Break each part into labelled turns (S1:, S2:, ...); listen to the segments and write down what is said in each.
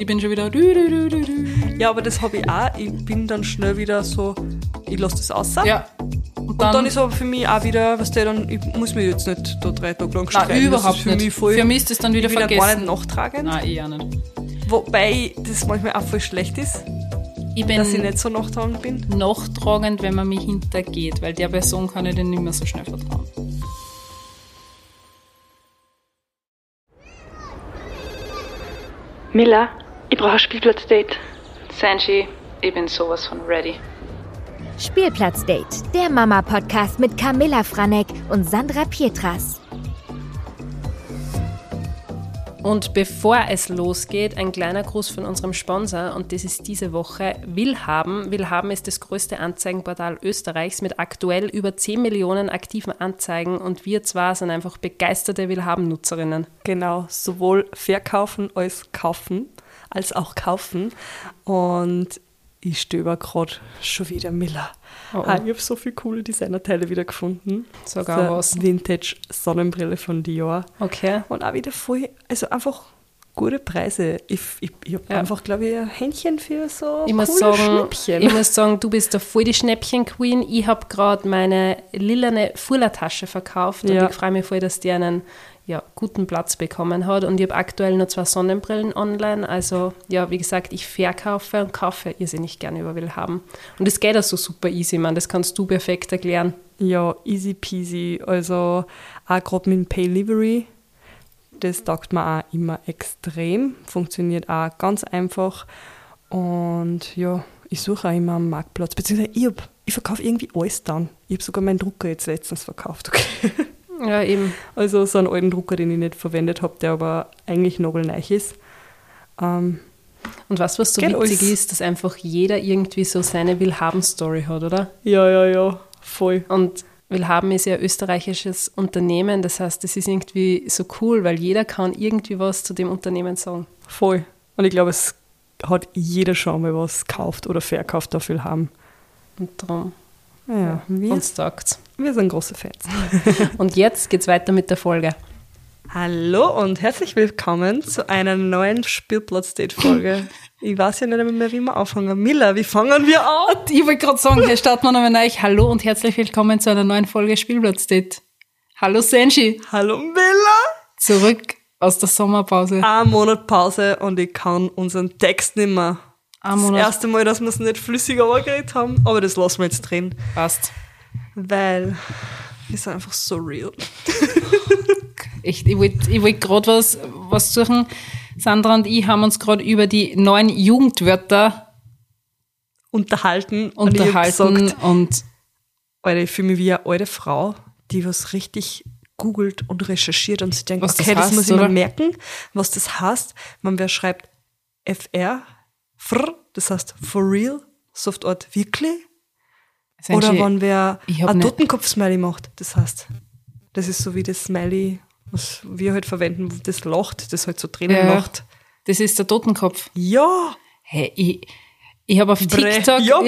S1: Ich bin schon wieder.
S2: Ja, aber das habe ich auch. Ich bin dann schnell wieder so, ich lasse das aus.
S1: Ja.
S2: Und dann, ist aber für mich auch wieder, was der dann, ich muss mich jetzt nicht da drei Tage lang streiten.
S1: Nein, überhaupt
S2: für
S1: nicht.
S2: Mich voll,
S1: für mich ist das dann wieder
S2: ich bin ja
S1: vergessen.
S2: gar nicht nachtragend.
S1: Nein, eher nicht.
S2: Wobei das manchmal auch voll schlecht ist,
S1: Ich bin
S2: dass ich nicht so nachtragend bin.
S1: nachtragend, wenn man mich hintergeht, weil der Person kann ich dann nicht mehr so schnell vertrauen.
S3: Miller, ich brauche ein Spielplatzdate.
S1: Sanji, ich bin sowas von ready.
S4: Spielplatzdate, der Mama-Podcast mit Camilla Franek und Sandra Pietras.
S5: Und bevor es losgeht, ein kleiner Gruß von unserem Sponsor und das ist diese Woche Willhaben. Willhaben ist das größte Anzeigenportal Österreichs mit aktuell über 10 Millionen aktiven Anzeigen und wir zwar sind einfach begeisterte Willhaben-Nutzerinnen.
S2: Genau, sowohl verkaufen als kaufen, als auch kaufen. Und ich stöber gerade schon wieder Miller.
S5: Oh, oh.
S2: Ah, ich habe so viele coole Designerteile wieder gefunden.
S5: Sogar
S2: So
S5: was.
S2: Vintage Sonnenbrille von Dior.
S5: Okay.
S2: Und auch wieder voll, also einfach gute Preise. Ich, ich, ich habe
S5: Ja.
S2: einfach, glaube ich, ein Händchen für so
S5: Ich muss,
S2: coole
S5: sagen,
S2: Schnäppchen.
S5: ich muss sagen, du bist da voll die Schnäppchen-Queen. Ich habe gerade meine lilane Fullertasche verkauft und
S2: Ja.
S5: ich freue mich voll, dass die einen ja, guten Platz bekommen hat. Und ich habe aktuell nur zwei Sonnenbrillen online. Also, ja, wie gesagt, ich verkaufe und kaufe irrsinnig gerne über Willhaben. Und das geht auch so super easy, man. Das kannst du perfekt erklären.
S2: Ja, easy peasy. Also auch gerade mit Pay Livery, das taugt mir auch immer extrem. Funktioniert auch ganz einfach. Und ja, ich suche auch immer am Marktplatz. Beziehungsweise ich, hab, ich verkaufe irgendwie alles dann. Ich habe sogar meinen Drucker jetzt letztens verkauft. Okay.
S5: Ja, eben.
S2: Also so einen alten Drucker, den ich nicht verwendet habe, der aber eigentlich nagelneu ist. Ähm,
S5: Und was, was so witzig
S2: alles.
S5: ist, dass einfach jeder irgendwie so seine Willhaben-Story hat, oder?
S2: ja, ja, ja, voll.
S5: Und Willhaben ist ja ein österreichisches Unternehmen, das heißt, das ist irgendwie so cool, weil jeder kann irgendwie was zu dem Unternehmen sagen.
S2: Voll. Und ich glaube, es hat jeder schon mal was gekauft oder verkauft, dafür haben.
S5: Und darum,
S2: Ja, wir,
S5: uns taugt
S2: wir sind große Fans.
S5: Und jetzt geht's weiter mit der Folge.
S2: Hallo und herzlich willkommen zu einer neuen Spielplatz-Date-Folge. ich weiß ja nicht mehr, wie wir anfangen. Miller, wie fangen wir an?
S1: Ich wollte gerade sagen, hier starten wir nochmal neu. Hallo und herzlich willkommen zu einer neuen Folge Spielplatzdate. Hallo Sanji,
S2: Hallo Miller!
S1: zurück aus der Sommerpause.
S2: Ein Monat Pause und ich kann unseren Text nicht mehr. Das erste Mal, dass wir es nicht flüssig geredet haben, aber das lassen wir jetzt drin,
S1: Passt.
S2: weil wir sind einfach so real.
S1: Echt, ich wollte ich wollt gerade was, was suchen. Sandra und ich haben uns gerade über die neuen Jugendwörter
S2: Unterhalten. Und
S1: unterhalten
S2: gesagt,
S1: und
S2: Alter, ich fühle mich wie eine alte Frau, die was richtig googelt und recherchiert und sich denkt,
S1: das
S2: okay, das,
S1: heißt,
S2: muss ich
S1: oder?
S2: mir merken, was das heißt. Man wer schreibt FR, fr, das heißt for real, Softart wirklich.
S1: Sanji,
S2: Oder wenn wer
S1: hab
S2: ein Totenkopf-Smiley macht, das heißt, das ist so wie das Smiley, was wir halt verwenden, das lacht, das halt so Tränen
S1: Ja.
S2: lacht.
S1: das ist der Totenkopf.
S2: Ja,
S1: Hey, ich, ich habe auf
S2: Bre.
S1: TikTok,
S2: Ja,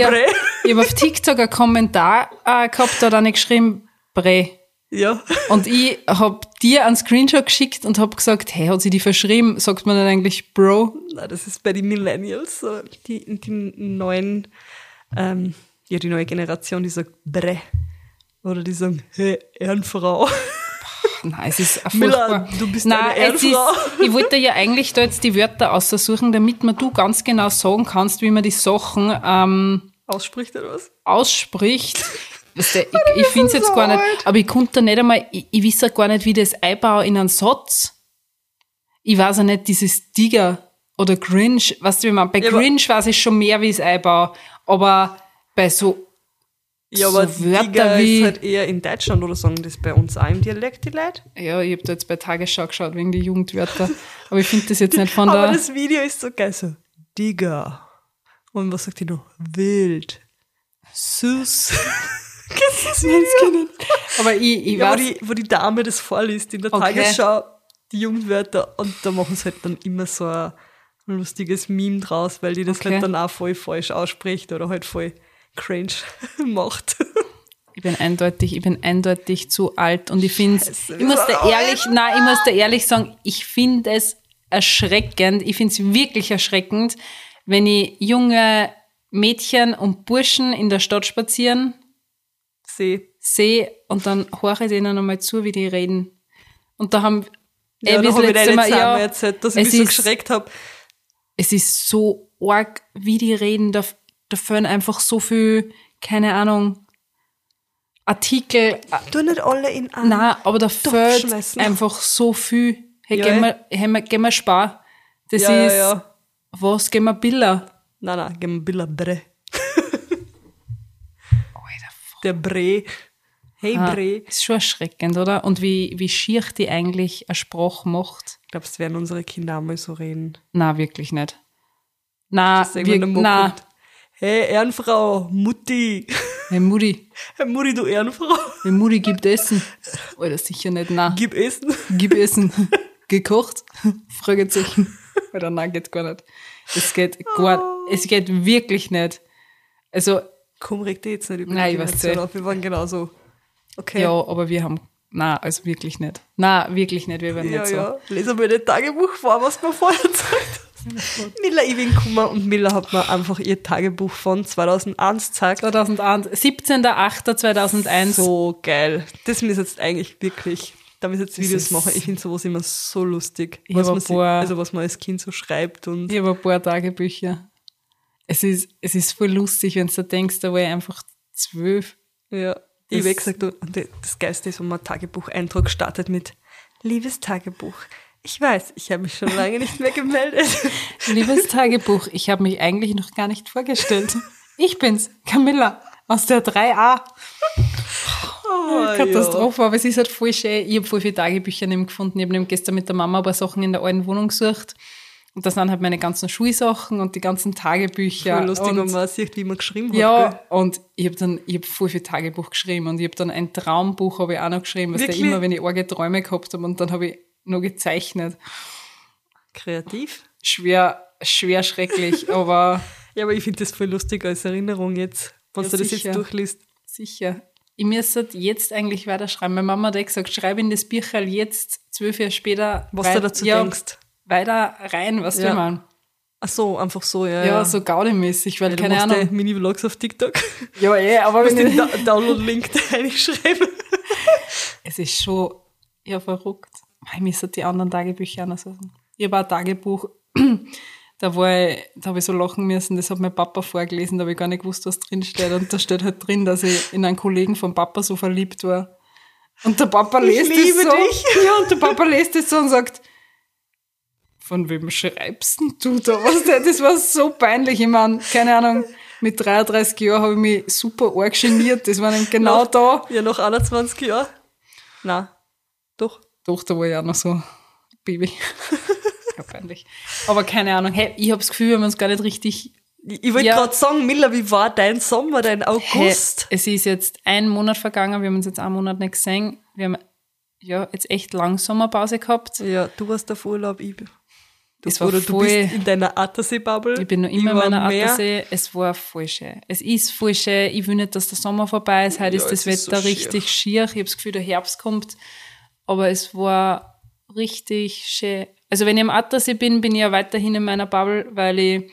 S1: ich habe auf TikTok einen Kommentar äh, gehabt, da hat einer geschrieben, Bre.
S2: ja.
S1: Und ich habe dir einen Screenshot geschickt und habe gesagt, hey, hat sie die verschrieben? Sagt man dann eigentlich Bro?
S2: Na, das ist bei den Millennials, so die, die neuen, ähm, ja, die neue Generation, die sagt Bre. Oder die sagen, hey, Ehrenfrau.
S1: Nein, es ist ein
S2: Miller,
S1: furchtbar.
S2: du bist
S1: Nein,
S2: eine
S1: es ist,
S2: Ehrenfrau.
S1: ich wollte ja eigentlich da jetzt die Wörter aussuchen, damit man du ganz genau sagen kannst, wie man die Sachen ähm,
S2: Ausspricht oder was?
S1: ausspricht. Weißt du, ich ich finde es jetzt
S2: so
S1: gar nicht,
S2: alt.
S1: aber ich konnte nicht einmal, ich, ich weiß ja gar nicht, wie das einbaue in einen Satz. Ich weiß ja nicht, dieses Digger oder Grinch, weißt du, wie man, bei
S2: Ja, aber-
S1: Grinch weiß ich schon mehr, wie ich es einbaue, aber bei so,
S2: Ja,
S1: so
S2: aber
S1: Wörter
S2: Digger
S1: wie,
S2: ist halt eher in Deutschland oder sagen das bei uns auch im Dialekt, die Leute?
S1: ja, ich habe da jetzt bei Tagesschau geschaut wegen die Jugendwörter, aber ich finde das jetzt nicht von
S2: Aber
S1: der,
S2: das Video ist so geil, so Digger. Und was sagt die noch? Wild. Süß. Video?
S1: aber ich, ich
S2: Ja, wo die, wo die Dame das vorliest in der
S1: Okay.
S2: Tagesschau, die Jugendwörter, und da machen sie halt dann immer so ein lustiges Meme draus, weil die das
S1: Okay.
S2: halt dann auch voll falsch ausspricht oder halt voll cringe macht.
S1: Ich bin eindeutig, ich bin eindeutig zu alt und ich finde
S2: Scheiße,
S1: ich muss da ehrlich, nein, ich muss da ehrlich sagen, ich finde es erschreckend. Ich finde es wirklich erschreckend, wenn ich junge Mädchen und Burschen in der Stadt spazieren
S2: See.
S1: sehe und dann höre ich denen einmal zu, wie die reden. Und da haben
S2: Ja,
S1: eh,
S2: da ich
S1: letzte Mal- ja,
S2: erzählt, dass ich
S1: es
S2: mich so
S1: ist-
S2: geschreckt habe.
S1: es ist so arg, wie die reden, da, da fehlen einfach so viel, keine Ahnung, Artikel.
S2: Du nicht alle in einen.
S1: Nein, aber da
S2: schmeißen.
S1: einfach so viel. Hey,
S2: Ja,
S1: gehen,
S2: eh.
S1: wir, hey, wir- gehen wir spar. Das
S2: ja,
S1: ist,
S2: ja,
S1: was, gehen wir Billa?
S2: Nein, nein, gib mir Billa Bre. Der Bre. Hey
S1: Ah,
S2: Bre.
S1: ist schon erschreckend, oder? Und wie, wie schier die eigentlich eine Sprache macht.
S2: Glaubst du, werden unsere Kinder einmal so reden?
S1: Na, wirklich nicht. Na, wir, na,
S2: kommt. Hey, Ehrenfrau, Mutti.
S1: hey Mutti,
S2: Hey, Mutti, du Ehrenfrau.
S1: hey Mutti gibt Essen. Alter, sicher nicht, na.
S2: Gib Essen.
S1: Gib Essen. Gekocht? Fragezeichen. Oder nein, geht gar nicht. Es geht gar, es geht wirklich nicht. Also,
S2: Komm, reg dich jetzt nicht über
S1: Nein,
S2: die
S1: ich weiß
S2: Generation
S1: nicht.
S2: auf. Wir waren genauso. Okay.
S1: ja, aber wir haben, na, also wirklich nicht. Na, wirklich nicht, wir werden
S2: ja,
S1: nicht so.
S2: ja. Lese mir das Tagebuch vor, was wir vorher gesagt haben. Miller, ich bin gekommen und Miller hat mir einfach ihr Tagebuch von 2001 gezeigt.
S1: 2001, 17.08.2001.
S2: So geil. Das müssen jetzt eigentlich wirklich, da müssen jetzt Videos machen. Ich finde sowas immer so lustig.
S1: Ich
S2: Was man,
S1: ein
S2: si-
S1: paar-
S2: also was man als Kind so schreibt und
S1: Ich habe ein paar Tagebücher. Es ist, es ist voll lustig, wenn du da denkst, da war ich einfach zwölf.
S2: ja. Ich habe gesagt, und das Geilste ist, wenn man Tagebucheintrag startet mit Liebes Tagebuch. Ich weiß, ich habe mich schon lange nicht mehr gemeldet.
S1: Liebes Tagebuch, ich habe mich eigentlich noch gar nicht vorgestellt. Ich bin's, Camilla, aus der 3a.
S2: Oh,
S1: Katastrophe, aber es ist halt voll schön. Ich habe voll viele Tagebücher neben gefunden. Ich habe neben gestern mit der Mama ein paar Sachen in der alten Wohnung gesucht. Und das sind halt meine ganzen Schulsachen und die ganzen Tagebücher.
S2: Voll lustig,
S1: und,
S2: wenn man sieht, wie man geschrieben hat.
S1: Ja,
S2: gell?
S1: und ich habe dann, ich habe voll viel Tagebuch geschrieben und ich habe dann ein Traumbuch habe ich auch noch geschrieben, was der
S2: Wirklich?
S1: immer, wenn ich arge Träume gehabt habe und dann habe ich noch gezeichnet.
S2: Kreativ.
S1: Schwer, schwer schrecklich, aber
S2: Ja, aber ich finde das voll lustig als Erinnerung jetzt, wenn
S1: Ja,
S2: du das
S1: sicher.
S2: jetzt durchliest.
S1: sicher. Ich müsste jetzt eigentlich weiterschreiben. Meine Mama hat gesagt, schreib in das Bücherl jetzt, zwölf Jahre später,
S2: Was
S1: weit-
S2: du dazu
S1: ja,
S2: denkst.
S1: Weiter rein, was
S2: Ja.
S1: will man?
S2: Ach so, einfach so, ja.
S1: Ja, so gaudemäßig, weil
S2: Ja, du
S1: keine
S2: machst
S1: Ahnung.
S2: Mini-Vlogs auf TikTok.
S1: Ja, eh, aber
S2: Du
S1: wenn
S2: den
S1: ich,
S2: Da- Download-Link da reinschreiben.
S1: es ist schon ja verrückt. Ich müsste die anderen Tagebücher auch noch sagen. Ich habe ein Tagebuch, da war ich, da habe ich so lachen müssen, das hat mein Papa vorgelesen, da habe ich gar nicht gewusst, was drin steht. Und da steht halt drin, dass ich in einen Kollegen von Papa so verliebt war. Und der Papa liest
S2: liebe
S1: es so.
S2: dich.
S1: Ja, und der Papa liest es so und sagt, von wem schreibst denn du da was? Das war so peinlich. Ich meine, keine Ahnung, mit 33 Jahren habe ich mich super arg geniert. Das war dann genau
S2: Noch-
S1: da.
S2: Ja, nach 21 Jahren. Nein, doch.
S1: Doch, da war ich auch noch so Baby. ja, peinlich. Aber keine Ahnung. Hey, ich habe das Gefühl, wir haben uns gar nicht richtig.
S2: Ich, wollte
S1: Ja.
S2: gerade sagen, Miller, wie war dein Sommer, dein
S1: Hey,
S2: August?
S1: es ist jetzt ein Monat vergangen, wir haben uns jetzt einen Monat nicht gesehen. Wir haben ja jetzt echt lang Sommerpause gehabt.
S2: Ja, du warst auf Urlaub, ich. Du,
S1: Es war
S2: oder du
S1: voll-
S2: bist in deiner Attersee-Bubble.
S1: Ich bin noch immer in meiner Attersee. Es war voll schön. Es ist voll schön. Ich will nicht, dass der Sommer vorbei ist. Heute
S2: Ja,
S1: ist das
S2: ist
S1: Wetter
S2: so
S1: richtig schier. Ich habe das Gefühl, der Herbst kommt. Aber es war richtig schön. Also wenn ich am Attersee bin, bin ich ja weiterhin in meiner Bubble, weil ich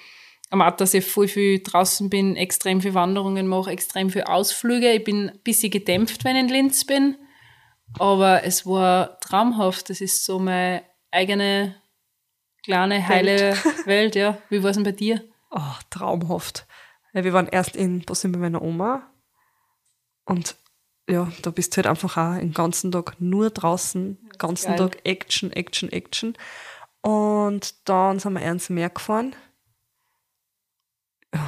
S1: am Attersee voll viel draußen bin, extrem viel Wanderungen mache, extrem viel Ausflüge. Ich bin ein bisschen gedämpft, wenn ich in Linz bin. Aber es war traumhaft. Das ist so meine eigene kleine, heile Welt, ja. Wie war es denn bei dir?
S2: Oh, traumhaft. Wir waren erst in Bosnien bei meiner Oma. Und ja, da bist du halt einfach auch den ganzen Tag nur draußen, den ganzen
S1: geil.
S2: Tag Action, Action, Action. Und dann sind wir ins Meer gefahren.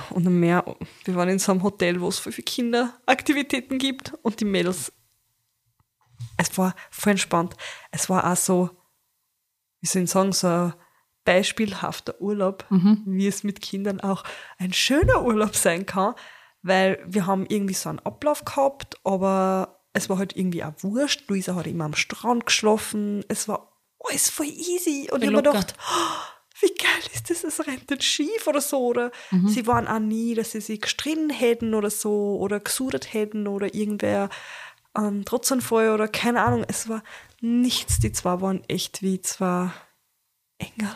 S2: Und am Meer, wir waren in so einem Hotel, wo es voll viele Kinderaktivitäten gibt und die Mädels. Es war voll entspannt. Es war auch so, wie soll ich sagen, so beispielhafter Urlaub, wie es mit Kindern auch ein schöner Urlaub sein kann, weil wir haben irgendwie so einen Ablauf gehabt, aber es war halt irgendwie auch wurscht. Luisa hat immer am Strand geschlafen. Es war alles voll easy. Und ich habe mir gedacht, oh, wie geil ist das, es rennt nicht schief oder so. Oder sie waren auch nie, dass sie sich gestritten hätten oder so oder gesudert hätten oder irgendwer einen Trotzanfall oder keine Ahnung. Es war nichts. Die zwei waren echt wie zwei Engel.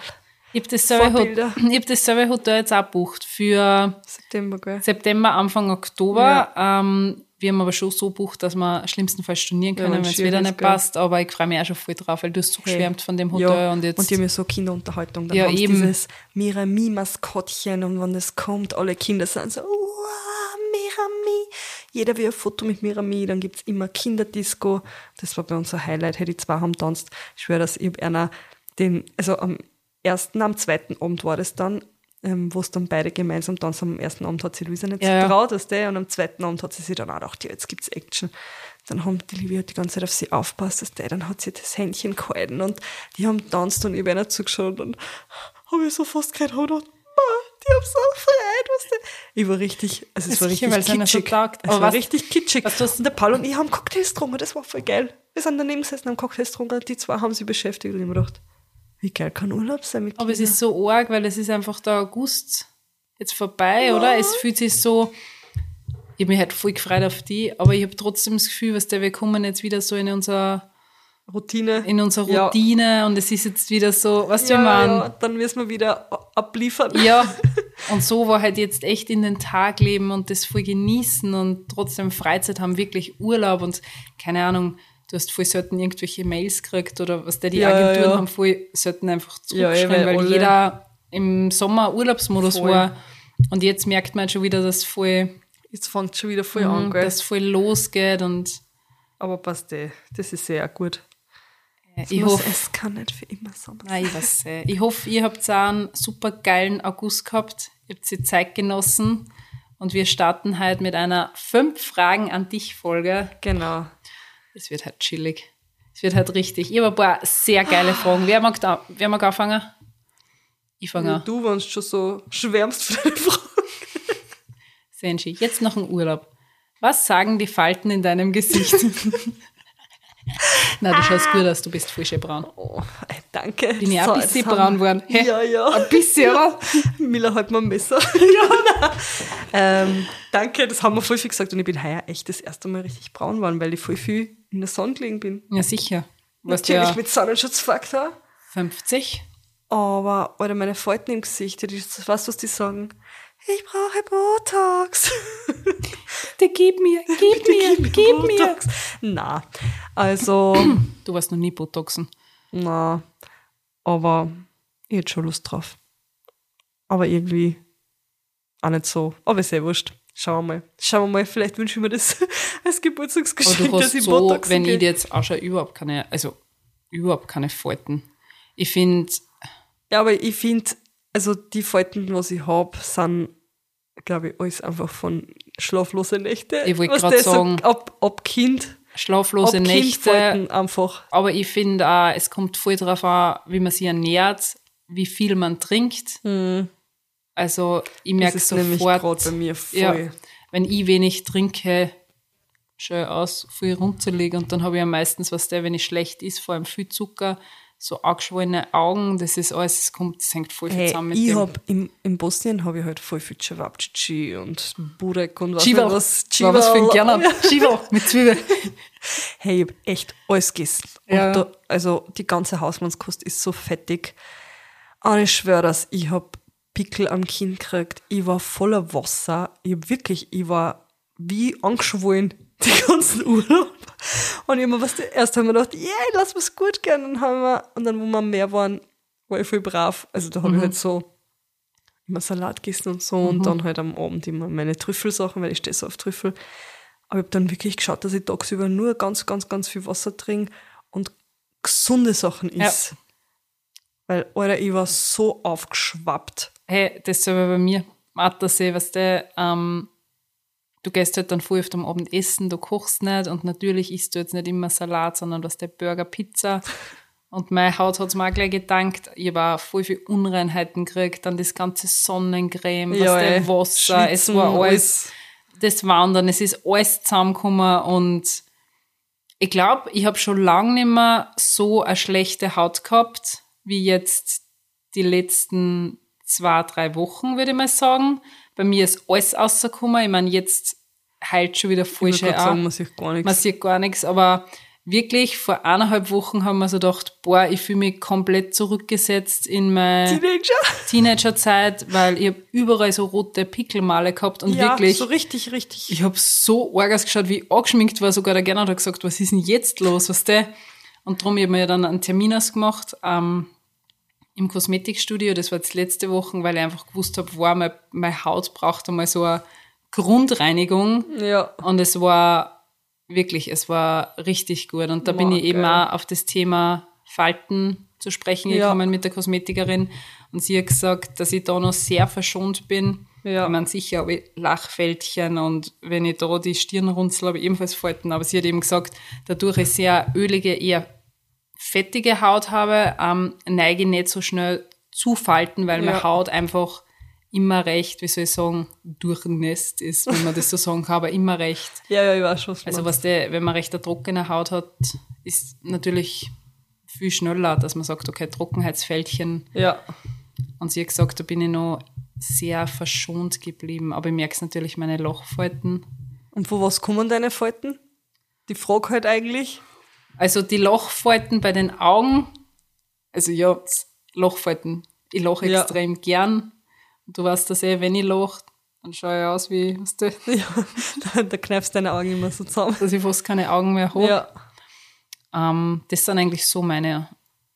S1: Ich habe dasselbe,
S2: Vorbilder.
S1: Hot- ich hab dasselbe Hotel jetzt auch gebucht für
S2: September, gell?
S1: September, Anfang Oktober. Ähm, wir haben aber schon so gebucht, dass wir schlimmstenfalls stornieren können,
S2: wenn
S1: wenn es wieder nicht
S2: gell?
S1: passt. Aber ich freue mich auch schon voll drauf, weil du hast so geschwärmt von dem Hotel
S2: Ja,
S1: und jetzt.
S2: und die haben ja so Kinderunterhaltung. Dann
S1: Ja,
S2: haben
S1: eben.
S2: dieses Mirami-Maskottchen und wenn das kommt, alle Kinder sind so, wow, Mirami. Jeder will ein Foto mit Mirami, dann gibt's immer Kinderdisco. Das war bei uns ein Highlight, hey, die zwei haben tanzt. Ich schwöre, dass ich einer den, also am ersten, am zweiten Abend war das dann, ähm, wo es dann beide gemeinsam tanzt. Am ersten Abend hat sie Luisa nicht
S1: Ja, ja.
S2: getraut, weißt du, und am zweiten Abend hat sie sich dann auch gedacht, ja, jetzt gibt's Action. Dann haben die hat die ganze Zeit auf sie aufpasst, dass der, dann hat sie das Händchen gehalten und die haben tanzt und ich einer zugeschaut und habe ich so fast gedacht, oh, Gott, die haben so gefreut, was der. Ich war richtig, also es
S1: Ja,
S2: war richtig
S1: so
S2: kitschig.
S1: taugt.
S2: es war
S1: was-
S2: richtig kitschig.
S1: was
S2: und der Paul und ich haben Cocktails getrunken, das war voll geil. Wir sind daneben gesessen, haben Cocktails getrunken, die zwei haben sich beschäftigt und ich habe mir gedacht, wie geil kann Urlaub sein mit
S1: Aber es
S2: Kindern?
S1: ist so arg, weil es ist einfach der August jetzt vorbei, oder? Es fühlt sich so. Ich habe mich halt voll gefreut auf die, aber ich habe trotzdem das Gefühl, was der wir kommen jetzt wieder so in unser
S2: Routine.
S1: in unsere
S2: Ja.
S1: Routine und es ist jetzt wieder so, was du
S2: ja,
S1: ich mein?
S2: ja, dann müssen wir wieder abliefern.
S1: Ja, und so war halt jetzt echt in den Tag leben und das voll genießen und trotzdem Freizeit haben, wirklich Urlaub und keine Ahnung, du hast voll selten irgendwelche Mails gekriegt oder was der die
S2: Ja,
S1: Agenturen
S2: ja.
S1: haben voll selten einfach
S2: Ja, eh,
S1: zurückgeschrieben,
S2: weil
S1: weil jeder im Sommer Urlaubsmodus
S2: Voll.
S1: war und jetzt merkt man schon wieder, dass voll,
S2: Jetzt fängt schon wieder voll an,
S1: mhm,
S2: gell?
S1: dass voll losgeht und
S2: Aber passt eh. Das ist sehr gut. Es
S1: ich hoffe,
S2: es kann nicht für immer Sommer sein.
S1: Nein, ich weiß äh, Ich hoffe, ihr habt auch einen super geilen August gehabt. Ihr habt die Zeit genossen. Und wir starten heute mit einer fünf Fragen an dich Folge.
S2: Genau.
S1: Es wird halt chillig. Es wird halt richtig. Ich habe ein paar sehr geile Fragen. Wer mag, da, wer mag anfangen? Ich fange an.
S2: Du, wenn du schon so schwärmst für deine Frau.
S1: Senji, jetzt noch ein Urlaub. Was sagen die Falten in deinem Gesicht? Na, du schaust gut aus, du bist schön braun.
S2: Oh, danke.
S1: Bin ich auch ein bisschen braun geworden? Hä?
S2: Ja, ja.
S1: Ein bisschen, oder?
S2: Miller halt mal ein Messer. ja, ähm, danke, das haben wir voll viel gesagt. Und ich bin heuer echt das erste Mal richtig braun geworden, weil ich voll viel in der Sonne gelegen bin.
S1: Ja, sicher.
S2: Natürlich
S1: ja
S2: mit Sonnenschutzfaktor.
S1: 50.
S2: Aber, Alter, meine Falten im Gesicht, weißt du, was die sagen? Ich brauche Botox.
S1: Die gib mir, gib mir, gib mir.
S2: Botox. Na, also,
S1: Du warst noch nie Botoxen.
S2: na, aber ich hätte schon Lust drauf. Aber irgendwie auch nicht so. Aber ist eh wurscht. Schauen wir mal. Schauen wir mal, vielleicht wünschen wir das als Geburtstagsgeschenk, dass ich
S1: so,
S2: Botox
S1: wenn ich
S2: krieg.
S1: dir jetzt auch schon überhaupt keine, also überhaupt keine Falten. Ich finde,
S2: Ja, aber ich finde, also die Falten, was ich hab, sind, glaube ich, alles einfach von schlaflose Nächte.
S1: Ich wollte grad
S2: das so
S1: sagen-
S2: ab, ab Kind,
S1: schlaflose
S2: ab
S1: Nächte.
S2: Kindfalten einfach.
S1: Aber ich finde auch, es kommt voll drauf an, wie man sich ernährt, wie viel man trinkt. Also ich merke
S2: nämlich
S1: sofort,
S2: gerade bei mir voll.
S1: ja, wenn ich wenig trinke, schön aus, viel runterlege und dann habe ich ja meistens, was der, wenn ich schlecht ist, vor allem viel Zucker, so angeschwollene Augen, das ist alles, es kommt, das hängt voll viel
S2: Hey,
S1: zusammen mit
S2: ich
S1: dem.
S2: hab im, in Bosnien habe ich halt voll viel Cevapcici und Burek und was
S1: Chival,
S2: was.
S1: war was für ein
S2: Chival.
S1: Gerner. Chival mit Zwiebeln.
S2: Hey, ich hab echt alles gegessen.
S1: Ja.
S2: Da, also die ganze Hausmannskost ist so fettig. Und ich schwöre das, ich hab Pickel am Kinn gekriegt. Ich war voller Wasser. Ich hab wirklich, ich war wie angeschwollen die ganzen Urlaub. Und mir was, erst haben wir gedacht, yeah, lass mir's gut gehen. Und, haben wir, und dann, wo wir mehr waren, war ich voll brav. Also da habe ich halt so immer Salat gegessen und so und dann halt am Abend immer meine Trüffelsachen, weil ich stehe so auf Trüffel. Aber ich habe dann wirklich geschaut, dass ich tagsüber nur ganz, ganz, ganz viel Wasser trinke und gesunde Sachen
S1: Ja.
S2: is. Weil, Alter, ich war so aufgeschwappt.
S1: Hey, das ist aber bei mir. Attersee, weißt du, ähm, du gehst halt dann früh auf dem Abend essen, du kochst nicht und natürlich isst du jetzt nicht immer Salat, sondern was der Burger, Pizza. Und meine Haut hat es mir auch gleich gedankt. Ich habe auch voll viel Unreinheiten gekriegt, dann das ganze Sonnencreme, was der Wasser, es war alles, das Wandern, es ist alles zusammengekommen und ich glaube, ich habe schon lange nicht mehr so eine schlechte Haut gehabt, wie jetzt die letzten zwei, drei Wochen, würde ich mal sagen. Bei mir ist alles rausgekommen. Ich meine, jetzt heilt schon wieder voll
S2: Ich
S1: schön an.
S2: man sieht gar nichts.
S1: Man sieht gar nichts, aber wirklich vor eineinhalb Wochen haben wir so gedacht, boah, ich fühle mich komplett zurückgesetzt in meine
S2: Teenager.
S1: Teenagerzeit, weil ich hab überall so rote Pickelmale gehabt und
S2: Ja,
S1: wirklich,
S2: so richtig, richtig.
S1: ich hab so arg ausgeschaut, wie ich angeschminkt war. Sogar der Gernot hat gesagt, was ist denn jetzt los, was der? Und darum hab ich mir dann einen Termin ausgemacht ähm, im Kosmetikstudio. Das war jetzt letzte Woche, weil ich einfach gewusst habe, wow, meine, meine Haut braucht einmal so eine Grundreinigung.
S2: Ja.
S1: Und es war wirklich, es war richtig gut. Und da bin
S2: Wow,
S1: ich eben
S2: geil.
S1: auch auf das Thema Falten zu sprechen
S2: Ja.
S1: gekommen mit der Kosmetikerin. Und sie hat gesagt, dass ich da noch sehr verschont bin.
S2: Ja.
S1: Ich meine, sicher habe ich Lachfältchen und wenn ich da die Stirn runzel, habe ich ebenfalls Falten. Aber sie hat eben gesagt, dadurch ich sehr ölige, eher fettige Haut habe, ähm, neige ich nicht so schnell zu Falten, weil
S2: Ja.
S1: meine Haut einfach immer recht, wie soll ich sagen, durchnässt ist, wenn man das so sagen kann, aber immer recht.
S2: Ja, ja, ich weiß schon, was
S1: Also was der, wenn man recht eine trockene Haut hat, ist natürlich viel schneller, dass man sagt, okay, Trockenheitsfältchen.
S2: Ja.
S1: Und sie hat gesagt, da bin ich noch sehr verschont geblieben. Aber ich merke es natürlich, meine Lochfalten.
S2: Und von was kommen deine Falten? Die Frage halt eigentlich.
S1: Also die Lochfalten bei den Augen, also ja, Lochfalten. Ich lache
S2: Ja.
S1: extrem gern. Und du weißt das eh, wenn ich lache, dann schaue ich aus wie, weißt du,
S2: Ja, da, kneifst deine Augen immer so zusammen.
S1: dass ich fast keine Augen mehr habe.
S2: Ja.
S1: Ähm, das sind eigentlich so meine.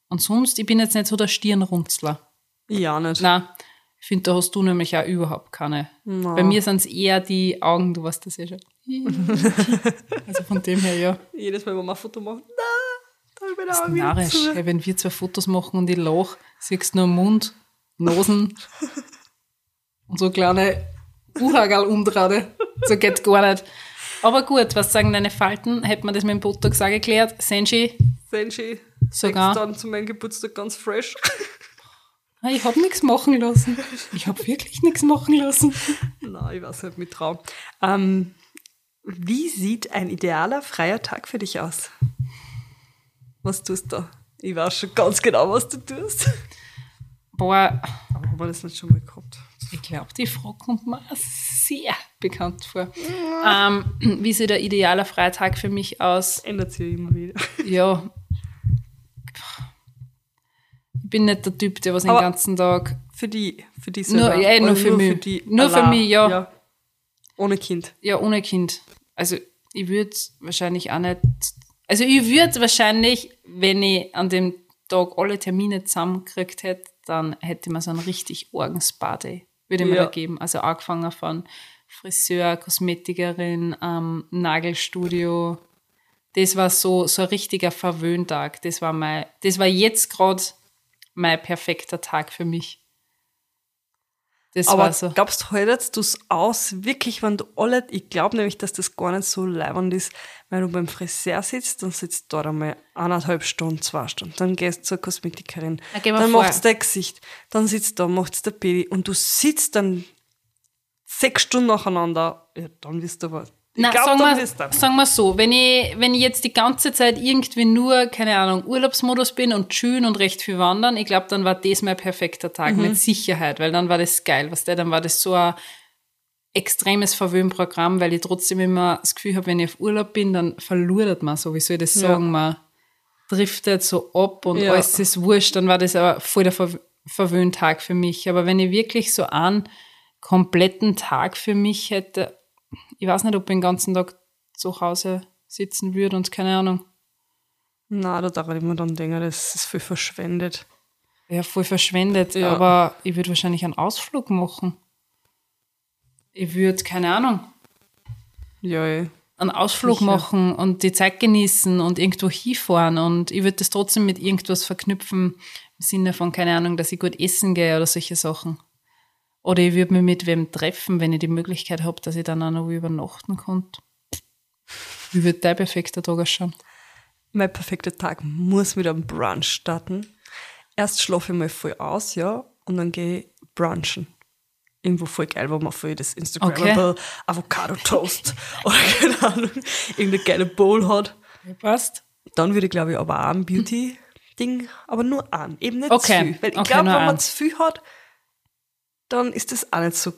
S1: Und sonst, ich bin jetzt nicht so der Stirnrunzler.
S2: Ja, nicht.
S1: Na, ich finde, da hast du nämlich auch überhaupt keine.
S2: Na.
S1: Bei mir sind es eher die Augen, du weißt das ja schon. also von dem her, ja.
S2: Jedes Mal, wenn wir ein Foto machen, na, da habe ich wieder
S1: narrisch. Hey, wenn wir zwei Fotos machen und ich lach, siehst du nur Mund, Nosen und so kleine Uhagerl umdrade. So geht gar nicht. Aber gut, was sagen deine Falten? Hätte man das mit dem Botox auch geklärt? Senshi,
S2: Senshi,
S1: Sogar.
S2: dann zu meinem Geburtstag ganz fresh.
S1: Ah, ich habe nichts machen lassen. Ich habe wirklich nichts machen lassen.
S2: Nein, ich weiß nicht mit Traum. Ähm, wie sieht ein idealer freier Tag für dich aus? Was tust du? Ich weiß schon ganz genau, was du tust.
S1: Boah,
S2: Aber haben wir das nicht schon mal gehabt?
S1: ich glaube, die Frage kommt mir sehr bekannt vor. Ähm, wie sieht der ideale Freitag für mich aus?
S2: Ändert sich ja immer wieder.
S1: Ja. Ich bin nicht der Typ, der was den
S2: Aber-
S1: ganzen Tag.
S2: Für die, für die
S1: Nur-
S2: selber.
S1: ja, nur
S2: Oder
S1: für mich.
S2: die
S1: Nur für
S2: allein.
S1: mich, ja.
S2: Ohne Kind.
S1: Ja, ohne Kind. Also, ich würde wahrscheinlich auch nicht. Also, ich würde wahrscheinlich, wenn ich an dem Tag alle Termine zusammengekriegt hätte, dann hätte man so einen richtig Orgensparty, würde ich mir
S2: Ja.
S1: da geben. Also, angefangen von Friseur, Kosmetikerin, ähm, Nagelstudio. Das war so, so ein richtiger Verwöhntag. Das war mein, das war jetzt gerade mein perfekter Tag für mich. Das
S2: Aber
S1: war so.
S2: glaubst du, haltest du es aus, wirklich, wenn du alle, ich glaube nämlich, dass das gar nicht so leibend ist, wenn du beim Friseur sitzt, dann sitzt du dort einmal eineinhalb Stunden, zwei Stunden, dann gehst du zur Kosmetikerin, dann
S1: vor.
S2: macht's dein Gesicht, dann sitzt da, macht's der Pedi. Und du sitzt dann sechs Stunden nacheinander, ja, dann wirst du aber,
S1: Na,
S2: glaub,
S1: sagen, wir, sagen wir so, wenn ich, wenn ich jetzt die ganze Zeit irgendwie nur, keine Ahnung, Urlaubsmodus bin und schön und recht viel wandern, ich glaube, dann war das mein perfekter Tag,
S2: Mhm.
S1: mit Sicherheit, weil dann war das geil, was der, dann war das so ein extremes Verwöhnprogramm, weil ich trotzdem immer das Gefühl habe, wenn ich auf Urlaub bin, dann verludert man so, wie soll ich das
S2: Ja.
S1: sagen, man driftet so ab und
S2: Ja.
S1: alles ist wurscht, dann war das aber voll der Ver Verwöhntag für mich. Aber wenn ich wirklich so einen kompletten Tag für mich hätte, ich weiß nicht, ob ich den ganzen Tag zu Hause sitzen würde und keine Ahnung,
S2: Na, da darf ich mir dann denken, das ist viel verschwendet.
S1: ja, voll verschwendet.
S2: Ja.
S1: Aber ich würde wahrscheinlich einen Ausflug machen. Ich würde, keine Ahnung,
S2: Ja, eh.
S1: einen Ausflug
S2: Sicher.
S1: machen und die Zeit genießen und irgendwo hinfahren und ich würde das trotzdem mit irgendwas verknüpfen, im Sinne von, keine Ahnung, dass ich gut essen gehe oder solche Sachen. Oder ich würde mich mit wem treffen, wenn ich die Möglichkeit habe, dass ich dann auch noch übernachten konnte. Wie wird dein perfekter Tag ausschauen?
S2: mein perfekter Tag muss mit einem Brunch starten. Erst schlafe ich mal voll aus, ja, und dann gehe ich brunchen. Irgendwo voll geil, wo man voll das Instagrammable Avocado Toast oder keine Ahnung, irgendeine geile Bowl hat.
S1: Passt?
S2: Dann würde ich, glaube ich, aber auch ein Beauty-Ding, aber nur an, eben nicht
S1: Okay,
S2: zu viel. Weil ich
S1: okay,
S2: glaube, wenn man
S1: an.
S2: zu viel hat, dann ist das auch nicht so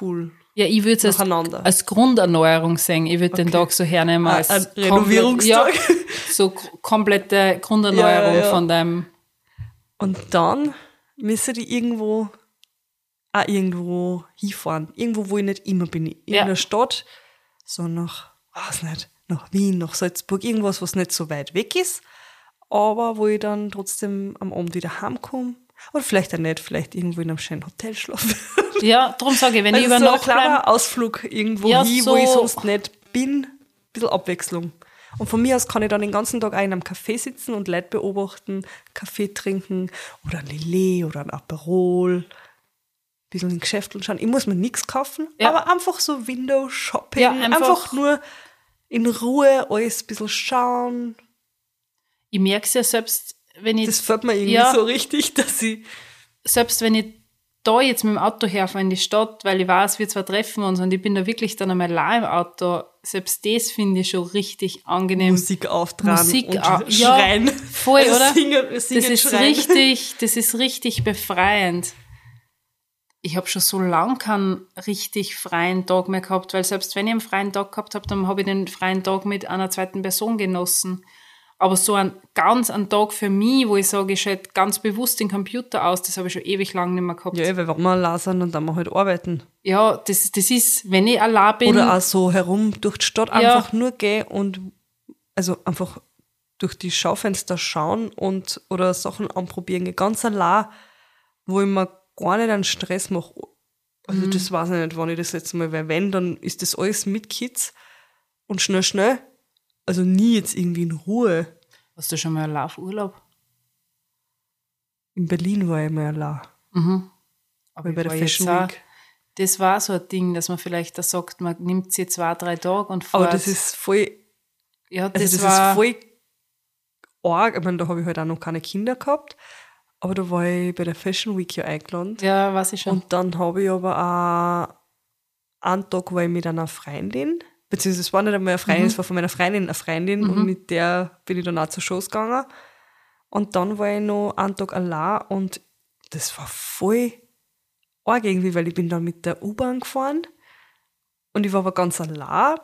S2: cool.
S1: Ja, ich würde es als, als Grunderneuerung sehen. Ich würde den Tag so hernehmen
S2: Ah,
S1: als komplett-
S2: Renovierungstag.
S1: Ja, so komplette Grunderneuerung
S2: Ja, ja.
S1: von deinem.
S2: Und dann müssen die irgendwo auch irgendwo hinfahren. Irgendwo, wo ich nicht immer bin. In
S1: Ja.
S2: einer Stadt, so nach, weiß nicht, nach Wien, nach Salzburg, irgendwas, was nicht so weit weg ist, aber wo ich dann trotzdem am Abend wieder heimkomme. Oder vielleicht auch nicht, vielleicht irgendwo in einem schönen Hotel schlafen.
S1: Ja, darum sage ich, wenn ich
S2: Also
S1: über
S2: so ein
S1: Nacht bleibe.
S2: kleiner Ausflug irgendwo
S1: Ja,
S2: hin, wo ich
S1: so-
S2: sonst nicht bin. Ein bisschen Abwechslung. Und von mir aus kann ich dann den ganzen Tag auch in einem Café sitzen und Leute beobachten, Kaffee trinken oder ein Lillet oder ein Aperol. Ein bisschen in Geschäften schauen. Ich muss mir nichts kaufen,
S1: Ja.
S2: aber einfach so Window-Shopping.
S1: Ja,
S2: einfach,
S1: einfach-
S2: nur in Ruhe alles ein bisschen schauen.
S1: Ich merke es ja selbst, wenn ich,
S2: Das fällt mir irgendwie
S1: Ja.
S2: so richtig, dass ich.
S1: selbst wenn ich da jetzt mit dem Auto herfahre in die Stadt, weil ich weiß, wir zwar treffen uns und ich bin da wirklich dann einmal allein im Auto, selbst das finde ich schon richtig angenehm.
S2: Musik auftragen
S1: Musik
S2: und
S1: au- ja,
S2: schreien.
S1: voll,
S2: Also
S1: oder?
S2: Singen, singen,
S1: das ist
S2: schreien.
S1: richtig, das ist richtig befreiend. Ich habe schon so lang keinen richtig freien Tag mehr gehabt, weil selbst wenn ich einen freien Tag gehabt habe, dann habe ich den freien Tag mit einer zweiten Person genossen. Aber so ein ganz ein Tag für mich, wo ich sage, ich schalte ganz bewusst den Computer aus, das habe ich schon ewig lang nicht mehr gehabt.
S2: Ja, weil wenn wir allein sind und dann wir halt arbeiten.
S1: Ja, das, das ist, wenn ich allein bin.
S2: Oder auch so herum durch die Stadt
S1: Ja.
S2: einfach nur gehen und also einfach durch die Schaufenster schauen und oder Sachen anprobieren, gehen, ganz allein, wo ich mir gar nicht einen Stress mache. Also
S1: Mhm.
S2: das weiß ich nicht, wann ich das letzte Mal, weil wenn, dann ist das alles mit Kids und schnell, schnell. Also nie jetzt irgendwie in Ruhe.
S1: Hast du schon mal Laufurlaub?
S2: In Berlin war ich mal allein.
S1: Mhm. Aber
S2: bei der Fashion Week.
S1: Das war so ein Ding, dass man vielleicht da sagt, man nimmt sie zwei, drei Tage und fährt.
S2: Aber das ist voll
S1: ja, das,
S2: Also das
S1: war,
S2: ist voll arg. Ich meine, da habe ich halt auch noch keine Kinder gehabt. Aber da war ich bei der Fashion Week ja eingeladen.
S1: ja, weiß ich schon.
S2: Und dann habe ich aber auch einen Tag war ich mit einer Freundin, beziehungsweise es war nicht einmal eine Freundin, es war von meiner Freundin eine Freundin und mit der bin ich dann auch zur Shows gegangen. Und dann war ich noch einen Tag allein und das war voll arg irgendwie, weil ich bin dann mit der U-Bahn gefahren und ich war aber ganz allein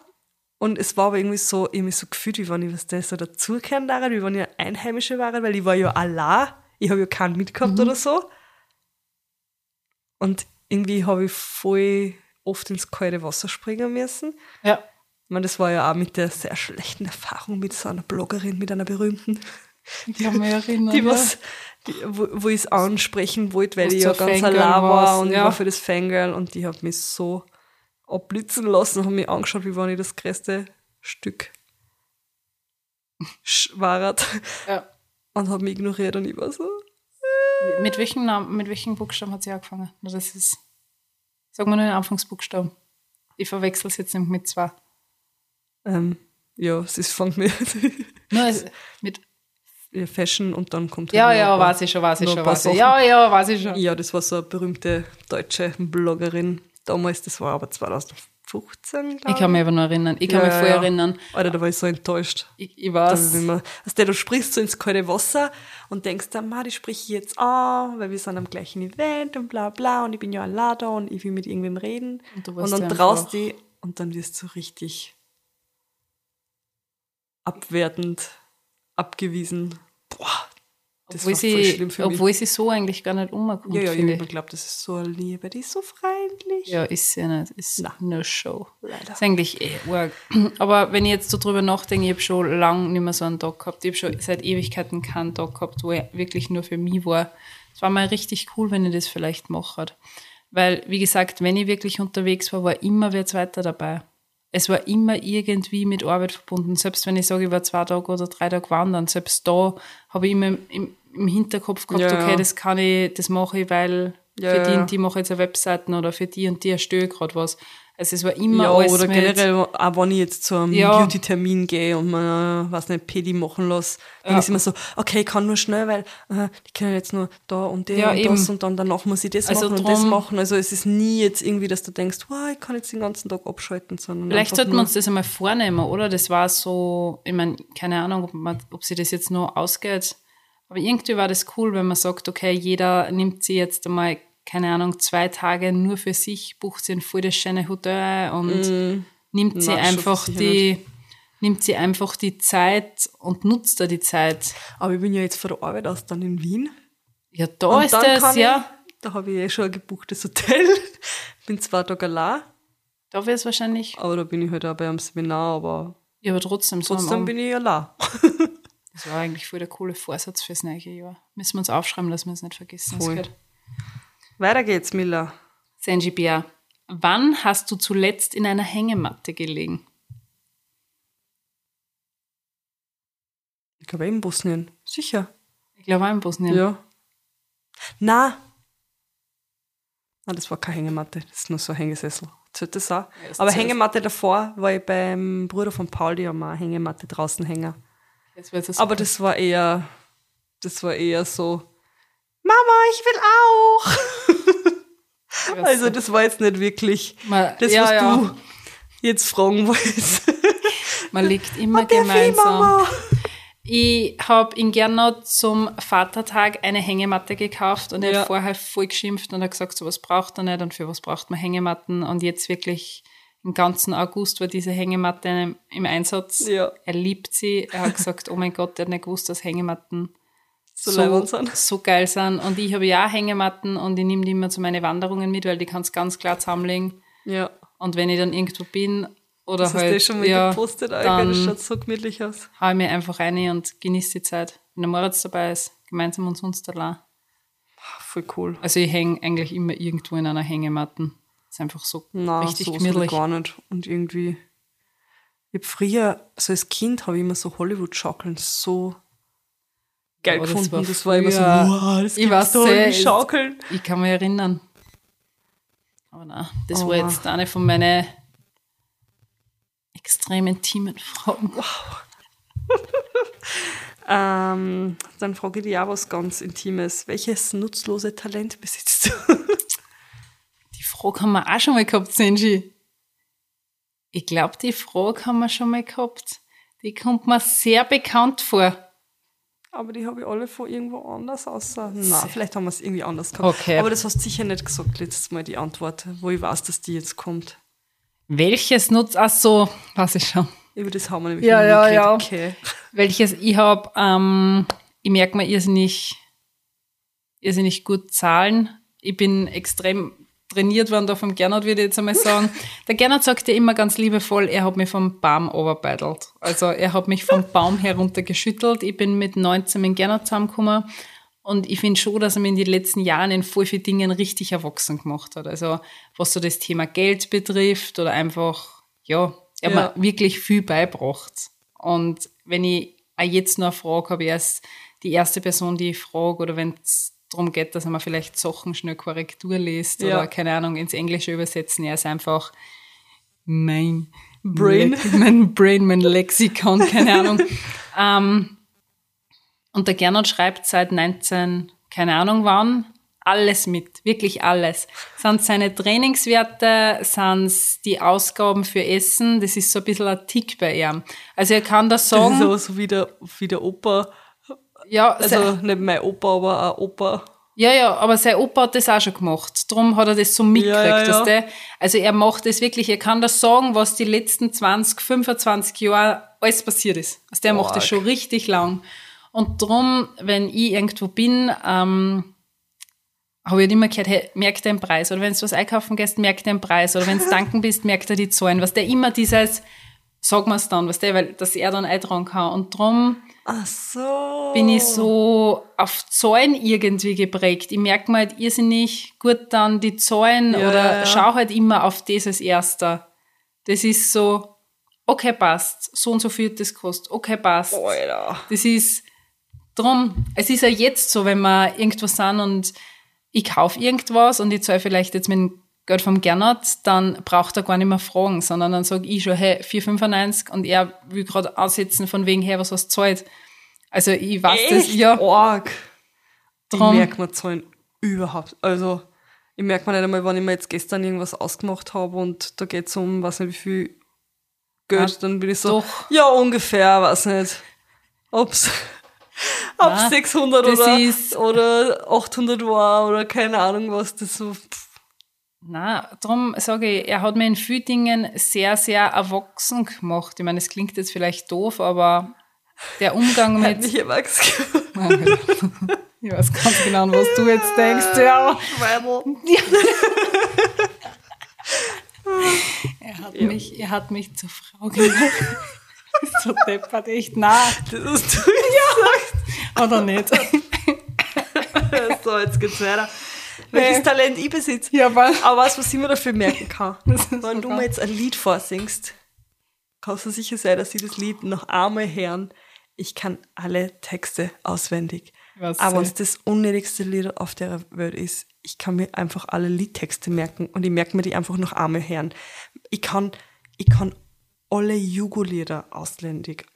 S2: und es war aber irgendwie so, ich mich so gefühlt, wie wenn ich was das so dazugehören wäre, wie wenn ich Einheimische wäre, weil ich war ja allein, ich habe ja keinen mitgehabt oder so. Und irgendwie habe ich voll oft ins kalte Wasser springen müssen.
S1: ja.
S2: Ich meine, das war ja auch mit der sehr schlechten Erfahrung mit so einer Bloggerin, mit einer berühmten,
S1: Ich kann mich erinnern.
S2: die was, die, wo, wo ich es ansprechen wollte, weil ich ja ganz
S1: Fangirl
S2: allein war und ich
S1: ja.
S2: war für das Fangirl und die hat mich so abblitzen lassen und hat mich angeschaut, wie wenn ich das größte Stück schwarat
S1: Ja.
S2: und hat mich ignoriert und ich war so,
S1: Mit welchem Namen, mit welchem Buchstaben hat sie angefangen? Das ist, sag mal nur den Anfangsbuchstaben. Ich verwechsel es jetzt nämlich mit zwei.
S2: Ähm, ja, es ist fängt mit
S1: Nur es, mit,
S2: ja, Fashion und dann kommt
S1: ja,
S2: halt
S1: ja, weiß ich schon, weiß ich schon, weiß ich. Ja, ja, weiß ich schon.
S2: Ja, das war so eine berühmte deutsche Bloggerin. Damals, das war aber 2015, glaube
S1: Ich kann mich aber noch erinnern. Ich kann mich voll erinnern.
S2: Alter, da war ich so enttäuscht.
S1: Ich, ich weiß.
S2: immer, also du sprichst so ins kalte Wasser und denkst dann, ma, die sprich ich jetzt an, weil wir sind am gleichen Event und bla bla und ich bin ja allein da und ich will mit irgendwem reden.
S1: Und du
S2: Und, dann traust die und dann wirst du richtig abwertend abgewiesen. Boah, das
S1: obwohl,
S2: war voll
S1: sie,
S2: schlimm für mich.
S1: obwohl sie so eigentlich gar nicht umkommt,
S2: Ja, ja,
S1: finde
S2: ich
S1: ich.
S2: glaube, das ist so eine Liebe, die ist so freundlich.
S1: Ja, ist sie nicht. Ist no show.
S2: Leider.
S1: Ist eigentlich eh arg. Aber wenn ich jetzt so drüber nachdenke, ich habe schon lange nicht mehr so einen Tag gehabt. Ich habe schon seit Ewigkeiten keinen Tag gehabt, wo er wirklich nur für mich war. Es war mal richtig cool, wenn ich das vielleicht mache. Weil, wie gesagt, wenn ich wirklich unterwegs war, war immer wer Zweiter dabei. Es war immer irgendwie mit Arbeit verbunden. Selbst wenn ich sage, ich war zwei Tage oder drei Tage wandern, selbst da habe ich immer im, im, Hinterkopf gehabt,
S2: Ja,
S1: okay, das kann ich, das mache ich, weil
S2: Ja,
S1: für die und die mache ich jetzt eine Webseiten oder für die und die erstelle ich gerade was. Also es war immer
S2: Ja,
S1: alles
S2: oder
S1: mit,
S2: generell, auch wenn ich jetzt zu einem
S1: Ja.
S2: Beauty-Termin gehe und mir, was nicht, Pedi machen lasse, dann
S1: Ja.
S2: ist immer so, okay, ich kann nur schnell, weil äh, die können jetzt nur da und der
S1: Ja,
S2: und
S1: eben.
S2: das und dann danach muss ich das
S1: Also
S2: machen und das
S1: drum-
S2: machen. Also es ist nie jetzt irgendwie, dass du denkst, wow, ich kann jetzt den ganzen Tag abschalten, sondern
S1: Vielleicht sollten wir uns das einmal vornehmen, oder? Das war so, ich meine, keine Ahnung, ob, man, ob sie das jetzt nur ausgeht. Aber irgendwie war das cool, wenn man sagt, okay, jeder nimmt sie jetzt einmal keine Ahnung, zwei Tage nur für sich, bucht sie ein voll das schöne Hotel und nimmt sie einfach die, nimmt sie einfach die Zeit und nutzt da die Zeit.
S2: Aber ich bin ja jetzt von der Arbeit aus dann in Wien.
S1: Ja, da
S2: Und
S1: ist das, ja.
S2: Ich, da habe ich eh schon ein gebuchtes Hotel. bin zwei Tage allein,
S1: Da wäre es wahrscheinlich,
S2: aber da bin ich halt auch bei einem Seminar, aber
S1: ja, aber trotzdem so.
S2: trotzdem bin ich allein.
S1: Das war eigentlich voll der coole Vorsatz fürs neue Jahr. Müssen wir uns aufschreiben, dass wir es nicht vergessen.
S2: Voll.
S1: Das.
S2: Weiter geht's, Miller.
S1: Senji Bia, wann hast du zuletzt in einer Hängematte gelegen?
S2: Ich glaube, in Bosnien. Sicher.
S1: Ich glaube auch in Bosnien.
S2: Ja. Na. Na, das war keine Hängematte. Das ist nur so ein Hängesessel. Zählt das auch?
S1: das
S2: Aber. Hängematte davor war ich beim Bruder von Paul, die haben auch eine Hängematte draußen hängen.
S1: Das jetzt
S2: Aber das war eher, das war eher so, Mama, ich will auch. Also das war jetzt nicht wirklich
S1: Man-
S2: das,
S1: ja,
S2: was
S1: ja.
S2: du jetzt fragen wolltest.
S1: Man liegt immer
S2: ich,
S1: gemeinsam. Ich habe in Gernot zum Vatertag eine Hängematte gekauft und er
S2: Ja.
S1: hat vorher voll geschimpft und hat gesagt, so was braucht er nicht und für was braucht man Hängematten. Und jetzt wirklich im ganzen August war diese Hängematte im Einsatz.
S2: Ja.
S1: Er liebt sie. Er hat gesagt, oh mein Gott, er hat nicht gewusst, dass Hängematten
S2: So leibend sind.
S1: so geil sind. Und ich habe ja auch Hängematten und ich nehme die immer zu meinen Wanderungen mit, weil die kannst ganz klar zusammenlegen.
S2: Ja.
S1: Und wenn ich dann irgendwo bin oder
S2: Das hast
S1: halt,
S2: du schon mal
S1: ja,
S2: gepostet, Alter. Das schaut so gemütlich aus.
S1: hau ich mir einfach rein und genieße die Zeit. Wenn der Moritz dabei ist, gemeinsam und sonst allein.
S2: Voll cool.
S1: Also ich hänge eigentlich immer irgendwo in einer Hängematte. Ist einfach so
S2: Na,
S1: richtig
S2: so
S1: gemütlich.
S2: gar nicht. Und irgendwie, ich hab früher, so als Kind habe ich immer so Hollywood-Schaukeln so geil
S1: das
S2: gefunden.
S1: war
S2: Das war, immer so, wow, das
S1: Ich weiß sehr,
S2: irgendwie Schaukeln.
S1: Ich kann mich erinnern. Aber nein, das
S2: Oh.
S1: war jetzt eine von meinen extrem intimen Fragen.
S2: Ähm, dann frage ich dich auch was ganz Intimes. Welches nutzlose Talent besitzt du?
S1: Die Frage haben wir auch schon mal gehabt, Senji. Ich glaube, die Frage haben wir schon mal gehabt. Die kommt mir sehr bekannt vor.
S2: Aber die habe ich alle von irgendwo anders außer. Na, vielleicht haben wir es irgendwie anders gehabt.
S1: Okay.
S2: Aber das hast du sicher nicht gesagt letztes Mal, die Antwort, wo ich weiß, dass die jetzt kommt.
S1: Welches nutzt, ach so, weiß ich schon.
S2: Über das haben wir nämlich
S1: Ja, ja, ja.
S2: Okay.
S1: Welches ich habe, ähm, ich merke mir irrsinnig, irrsinnig gut Zahlen. Ich bin extrem trainiert worden da vom Gernot, würde ich jetzt einmal sagen. Der Gernot sagt ja immer ganz liebevoll, er hat mich vom Baum overbeidelt. Also er hat mich vom Baum heruntergeschüttelt. Ich bin mit 19 mit Gernot zusammengekommen und ich finde schon, dass er mir in den letzten Jahren in voll vielen Dingen richtig erwachsen gemacht hat. Also was so das Thema Geld betrifft oder einfach, ja, er
S2: Ja.
S1: hat mir wirklich viel beigebracht. Und wenn ich auch jetzt noch frage, habe ich erst die erste Person, die ich frage, oder wenn es darum geht, dass er mir vielleicht Sachen schnell Korrektur liest
S2: Ja.
S1: oder keine Ahnung, ins Englische übersetzen, er ist einfach mein
S2: Brain.
S1: Le mein Brain, mein Lexikon, keine Ahnung. ähm, und der Gernot schreibt seit 19, keine Ahnung wann, alles mit, wirklich alles. Sind seine Trainingswerte, sind die Ausgaben für Essen, das ist so ein bisschen ein Tick bei ihm. Also er kann das
S2: Das ist
S1: sagen,
S2: aber so wie der, wie der Opa.
S1: Ja,
S2: Also nicht mein Opa, aber ein Opa.
S1: ja, ja, aber sein Opa hat das auch schon gemacht. Darum hat er das so mitgekriegt.
S2: Ja, ja, ja.
S1: dass Der, also er macht das wirklich, er kann das sagen, was die letzten 20, 25 Jahre alles passiert ist. Also der macht das schon richtig lang. Und drum, wenn ich irgendwo bin, ähm, habe ich halt immer gehört, hey, merk den Preis. Oder wenn du was einkaufen gehst, merk den Preis. Oder wenn du danken bist, merk dir die Zahlen. Was der immer dieses, sag mir's dann, was der, weil, dass er dann eintragen kann. Und drum,
S2: Ach so.
S1: bin ich so auf Zahlen irgendwie geprägt. Ich merke mir halt irrsinnig gut dann die Zahlen
S2: Ja,
S1: oder
S2: ja, ja.
S1: schau halt immer auf das als Erster. Das ist so, okay, passt, so und so viel das kostet, okay, passt.
S2: Alter.
S1: Das ist drum, es ist ja jetzt so, wenn wir irgendwo sind und ich kaufe irgendwas und ich zahle vielleicht jetzt mit dem Geld vom Gernot, dann braucht er gar nicht mehr fragen, sondern dann sage ich schon, hey, 4,95 und er will gerade aussetzen von wegen, hey, was hast du gezahlt? Also ich weiß das,
S2: Echt?
S1: ja,
S2: Arg.
S1: Drum-
S2: Ich merke mir Zahlen überhaupt. Also, ich merke mir nicht einmal, wenn ich mir jetzt gestern irgendwas ausgemacht habe und da geht es um, weiß nicht wie viel Geld,
S1: Ah,
S2: dann bin ich so,
S1: doch.
S2: ja, ungefähr, weiß nicht. Ab
S1: Nein,
S2: 600
S1: das
S2: oder, oder 800 war oder keine Ahnung was. Das so. pff.
S1: Na, darum sage ich, er hat mir in vielen Dingen sehr, sehr erwachsen gemacht. Ich meine, es klingt jetzt vielleicht doof, aber der Umgang mit.
S2: mich erwachsen.
S1: ich weiß ganz genau, was du jetzt denkst, ja.
S2: Schweibel.
S1: Er hat, mich, er hat mich zur Frau gemacht. so deppert, echt nah.
S2: Das hast du gesagt.
S1: Oder nicht?
S2: So, jetzt geht's weiter. Welches Talent ich besitze.
S1: Ja, aber
S2: Aber was, was ich mir dafür merken kann, wenn du mir jetzt ein Lied vorsingst, kannst du sicher sein, dass ich das Lied noch einmal hören. Ich kann alle Texte auswendig.
S1: Was
S2: Aber wenn es das unnötigste Lied auf der Welt ist, ich kann mir einfach alle Liedtexte merken und ich merke mir die einfach noch einmal hören. Ich kann, ich kann alle Jugo-Lieder ausländig.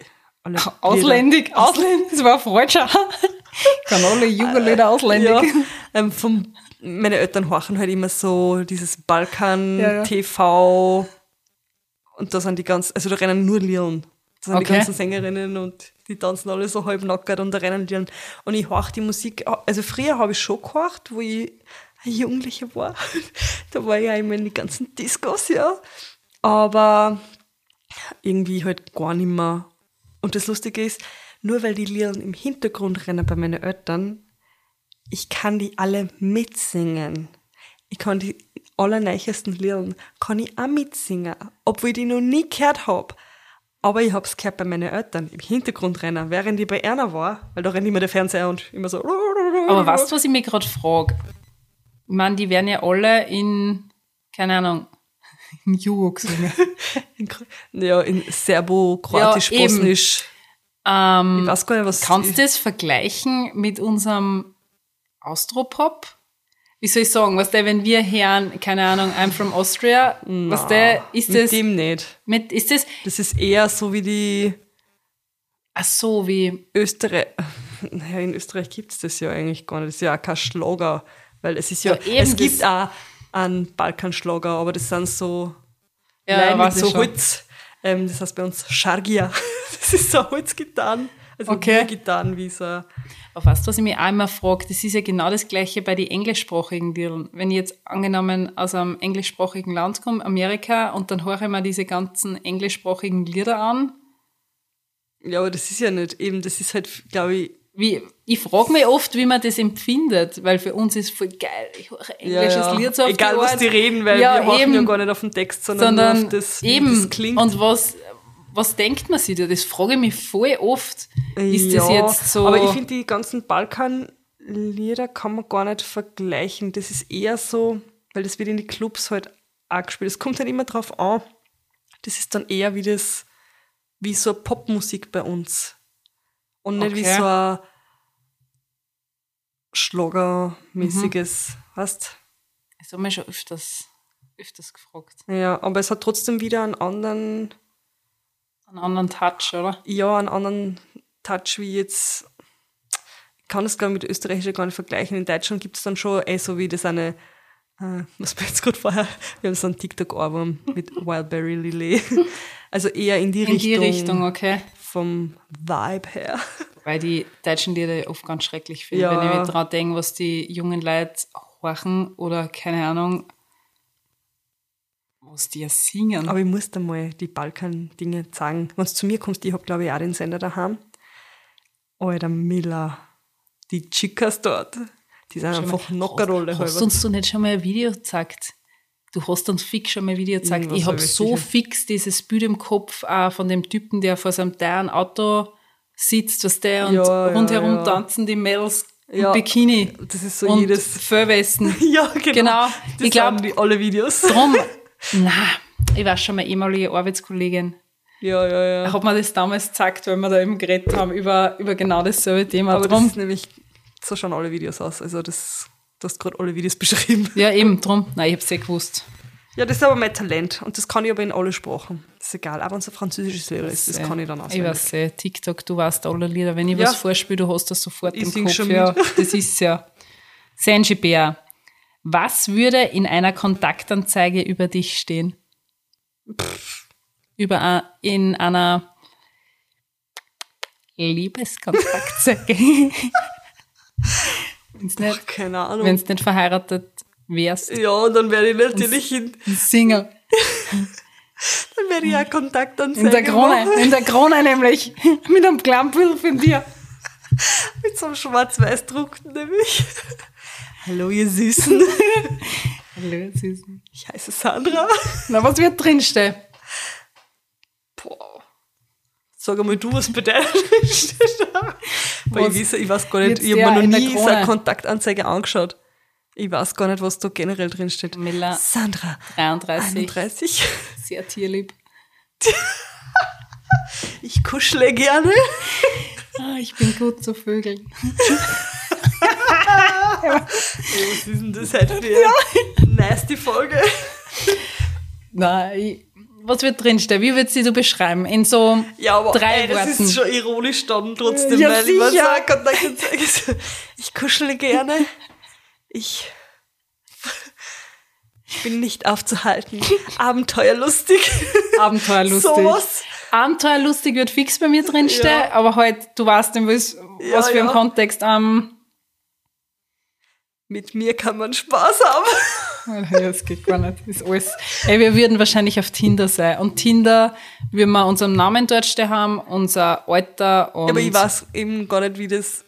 S2: Alle Lieder-
S1: Ausländig, ausländig, das war falscher. Kann alle Jugendlieder ausländig.
S2: Ja, ähm, vom, meine Eltern horchen halt immer so dieses
S1: Ja, ja.
S2: Balkan-TV und da sind die ganzen, also da rennen nur Lieren. Da sind die
S1: Okay.
S2: ganzen Sängerinnen und die tanzen alle so halb nackert und da rennen Lieren. Und ich horch die Musik, also früher habe ich schon gehorcht, wo ich ein Jugendlicher war. da war ich ja immer in die ganzen Discos, ja. Aber irgendwie halt gar nicht mehr. Und das Lustige ist, nur weil die Lieren im Hintergrund rennen bei meinen Eltern, ich kann die alle mitsingen. Ich kann die allerneichesten Lieder, kann ich auch mitsingen, obwohl ich die noch nie gehört hab. Aber ich hab's gehört bei meinen Eltern im Hintergrund rennen, während ich bei einer war, weil da rennt immer der Fernseher und immer so.
S1: Aber weißt du, was ich mich gerade frage? Ich meine, die werden ja alle in, keine Ahnung, in Jugo gesungen.
S2: Ja, in Serbo, Kroatisch,
S1: Ja.
S2: Bosnisch.
S1: ähm,
S2: Ich weiß gar nicht, was.
S1: kannst du das vergleichen mit unserem Austropop? Wie soll ich sagen, was der, wenn wir hören, keine Ahnung, I'm from Austria, was der, ist
S2: mit
S1: das,
S2: dem nicht.
S1: mit, ist das,
S2: Das ist eher so wie die
S1: ach so, wie,
S2: Österreich. Naja, in Österreich gibt's das ja eigentlich gar nicht. Das ist ja auch kein Schlager. Weil es ist ja,
S1: Ja,
S2: es gibt auch einen Balkanschlager, aber das sind so
S1: ja,
S2: mit
S1: ich
S2: so. Holz. Ähm, das heißt bei uns Schargia. Das ist so Holzgitarren. Also
S1: Okay.
S2: Gitarren wie so.
S1: Aber weißt du, was ich mich auch immer frage? Das ist ja genau das Gleiche bei den englischsprachigen Liedern. Wenn ich jetzt angenommen aus einem englischsprachigen Land komme, Amerika, und dann höre ich mir diese ganzen englischsprachigen Lieder an,
S2: Ja, aber das ist ja nicht eben, das ist halt, glaube ich,
S1: wie, ich frage mich oft, wie man das empfindet, weil für uns ist voll geil, ich höre ein
S2: ja,
S1: englisches
S2: ja.
S1: Lied so auf
S2: egal
S1: die
S2: was die reden, weil
S1: Ja,
S2: wir
S1: eben.
S2: ja gar nicht auf den Text, sondern,
S1: sondern
S2: auf das,
S1: eben,
S2: das klingt.
S1: und was, was denkt man sich da? Das frage ich mich voll oft. Ist das
S2: Ja,
S1: jetzt so...
S2: Aber ich finde, die ganzen Balkan-Lieder kann man gar nicht vergleichen. Das ist eher so, weil das wird in die Clubs halt auch gespielt. Es kommt halt immer drauf an. Das ist dann eher wie das, wie so Popmusik bei uns. Und nicht wie
S1: Okay.
S2: so ein Schlagermäßiges, weißt
S1: das habe ich schon öfters, öfters gefragt.
S2: Ja, aber es hat trotzdem wieder einen anderen,
S1: Einen anderen Touch, oder?
S2: ja, einen anderen Touch wie jetzt. Ich kann das, glaube ich, mit Österreichisch gar nicht vergleichen. In Deutschland gibt es dann schon eh so wie das eine, äh, was war jetzt gerade vorher? Wir haben so einen TikTok-Ohrwurm mit Wildberry Lily. Also eher in die
S1: In
S2: Richtung.
S1: die Richtung, okay.
S2: Vom Vibe her.
S1: Weil die deutschen Lieder oft ganz schrecklich finde.
S2: Ja.
S1: Wenn ich mir daran denke, was die jungen Leute horchen oder keine Ahnung, was die ja singen.
S2: Aber ich muss dir mal die Balkan-Dinge zeigen. Wenn du zu mir kommst, ich habe, glaube ich, auch den Sender daheim. Alter Miller. Die Chicas dort. Die sind einfach Nockerrolle
S1: Hast du uns du nicht schon mal ein Video gezeigt? Du hast uns fix schon mal ein Video gezeigt.
S2: Irgendwas
S1: Ich habe
S2: hab
S1: so fix dieses Bild im Kopf auch von dem Typen, der vor seinem teuren Auto sitzt, was der und
S2: Ja, ja,
S1: rundherum
S2: ja.
S1: tanzen die Mädels
S2: Ja.
S1: Bikini.
S2: Das ist so
S1: und
S2: jedes.
S1: Föhrwesten.
S2: Ja, genau.
S1: Genau.
S2: Das
S1: Ich glaub-
S2: sind die alle Videos.
S1: Drum, na, ich war schon mal ehemalige Arbeitskollegin.
S2: Ja, ja, ja.
S1: Hat mir das damals gezeigt, weil wir da eben geredet haben über, über genau dasselbe Thema.
S2: Aber das
S1: drum,
S2: ist nämlich, so schauen alle Videos aus. Also das, du hast gerade alle Videos beschrieben.
S1: ja, eben, drum. Nein, ich hab's eh gewusst.
S2: Ja, das ist aber mein Talent. Und das kann ich aber in alle Sprachen. Das ist egal. Auch wenn es ein französisches Lied ist, das
S1: Äh,
S2: kann ich dann
S1: Ich
S2: auswendig.
S1: weiß eh, TikTok, du weißt alle Lieder. Wenn ich
S2: Ja.
S1: was vorspiele, du hast das sofort
S2: Ich
S1: im Kopf.
S2: schon
S1: Ja, das ist ja. Sanji Bär, was würde in einer Kontaktanzeige über dich stehen? Über ein, in einer Liebeskontakte. Wenn's nicht,
S2: Keine Ahnung.
S1: wenn's nicht verheiratet wärst.
S2: ja, dann werde ich natürlich in,
S1: Single.
S2: dann werde ich ja Kontaktanzeige
S1: In der Krone.
S2: machen.
S1: In der Krone nämlich. Mit einem kleinen Bild von dir.
S2: Mit so einem Schwarz-Weiß-Druck nämlich. Hallo, ihr Süßen.
S1: Hallo, Süßen.
S2: Ich heiße Sandra.
S1: Na, was wird drinstehen?
S2: Boah. Sag einmal du, was bei dir drinsteht. Weil
S1: Was
S2: ich, weiß, ich weiß gar nicht, ich habe mir noch nie so eine Kontaktanzeige angeschaut. Ich weiß gar nicht, was da generell drinsteht.
S1: Miller.
S2: Sandra,
S1: 33.
S2: 31.
S1: Sehr tierlieb.
S2: Ich kuschle gerne.
S1: Ah, ich bin gut zu Vögeln.
S2: Ey, was ist denn das heute für eine nasty Folge?
S1: Nein, ich, was wird drinstehen? Wie würdest du beschreiben? In so
S2: Ja, aber
S1: drei
S2: ey, das
S1: Worten.
S2: ist schon ironisch dann trotzdem,
S1: Ja,
S2: weil ich
S1: sicher.
S2: sage, Kontaktanzeige ist, ich kuschle gerne. Ich, ich bin nicht aufzuhalten. Abenteuerlustig.
S1: Abenteuerlustig.
S2: Sowas.
S1: Abenteuerlustig wird fix bei mir drinstehen,
S2: Ja.
S1: aber halt, du weißt nicht, was,
S2: Ja,
S1: was für
S2: ja.
S1: ein Kontext. Ähm,
S2: Mit mir kann man Spaß haben.
S1: ja, das geht gar nicht. Das ist alles. Ey, wir würden wahrscheinlich auf Tinder sein. Und Tinder, würden wir unseren Namen dort stehen haben, unser Alter und.
S2: Aber ich weiß eben gar nicht, wie das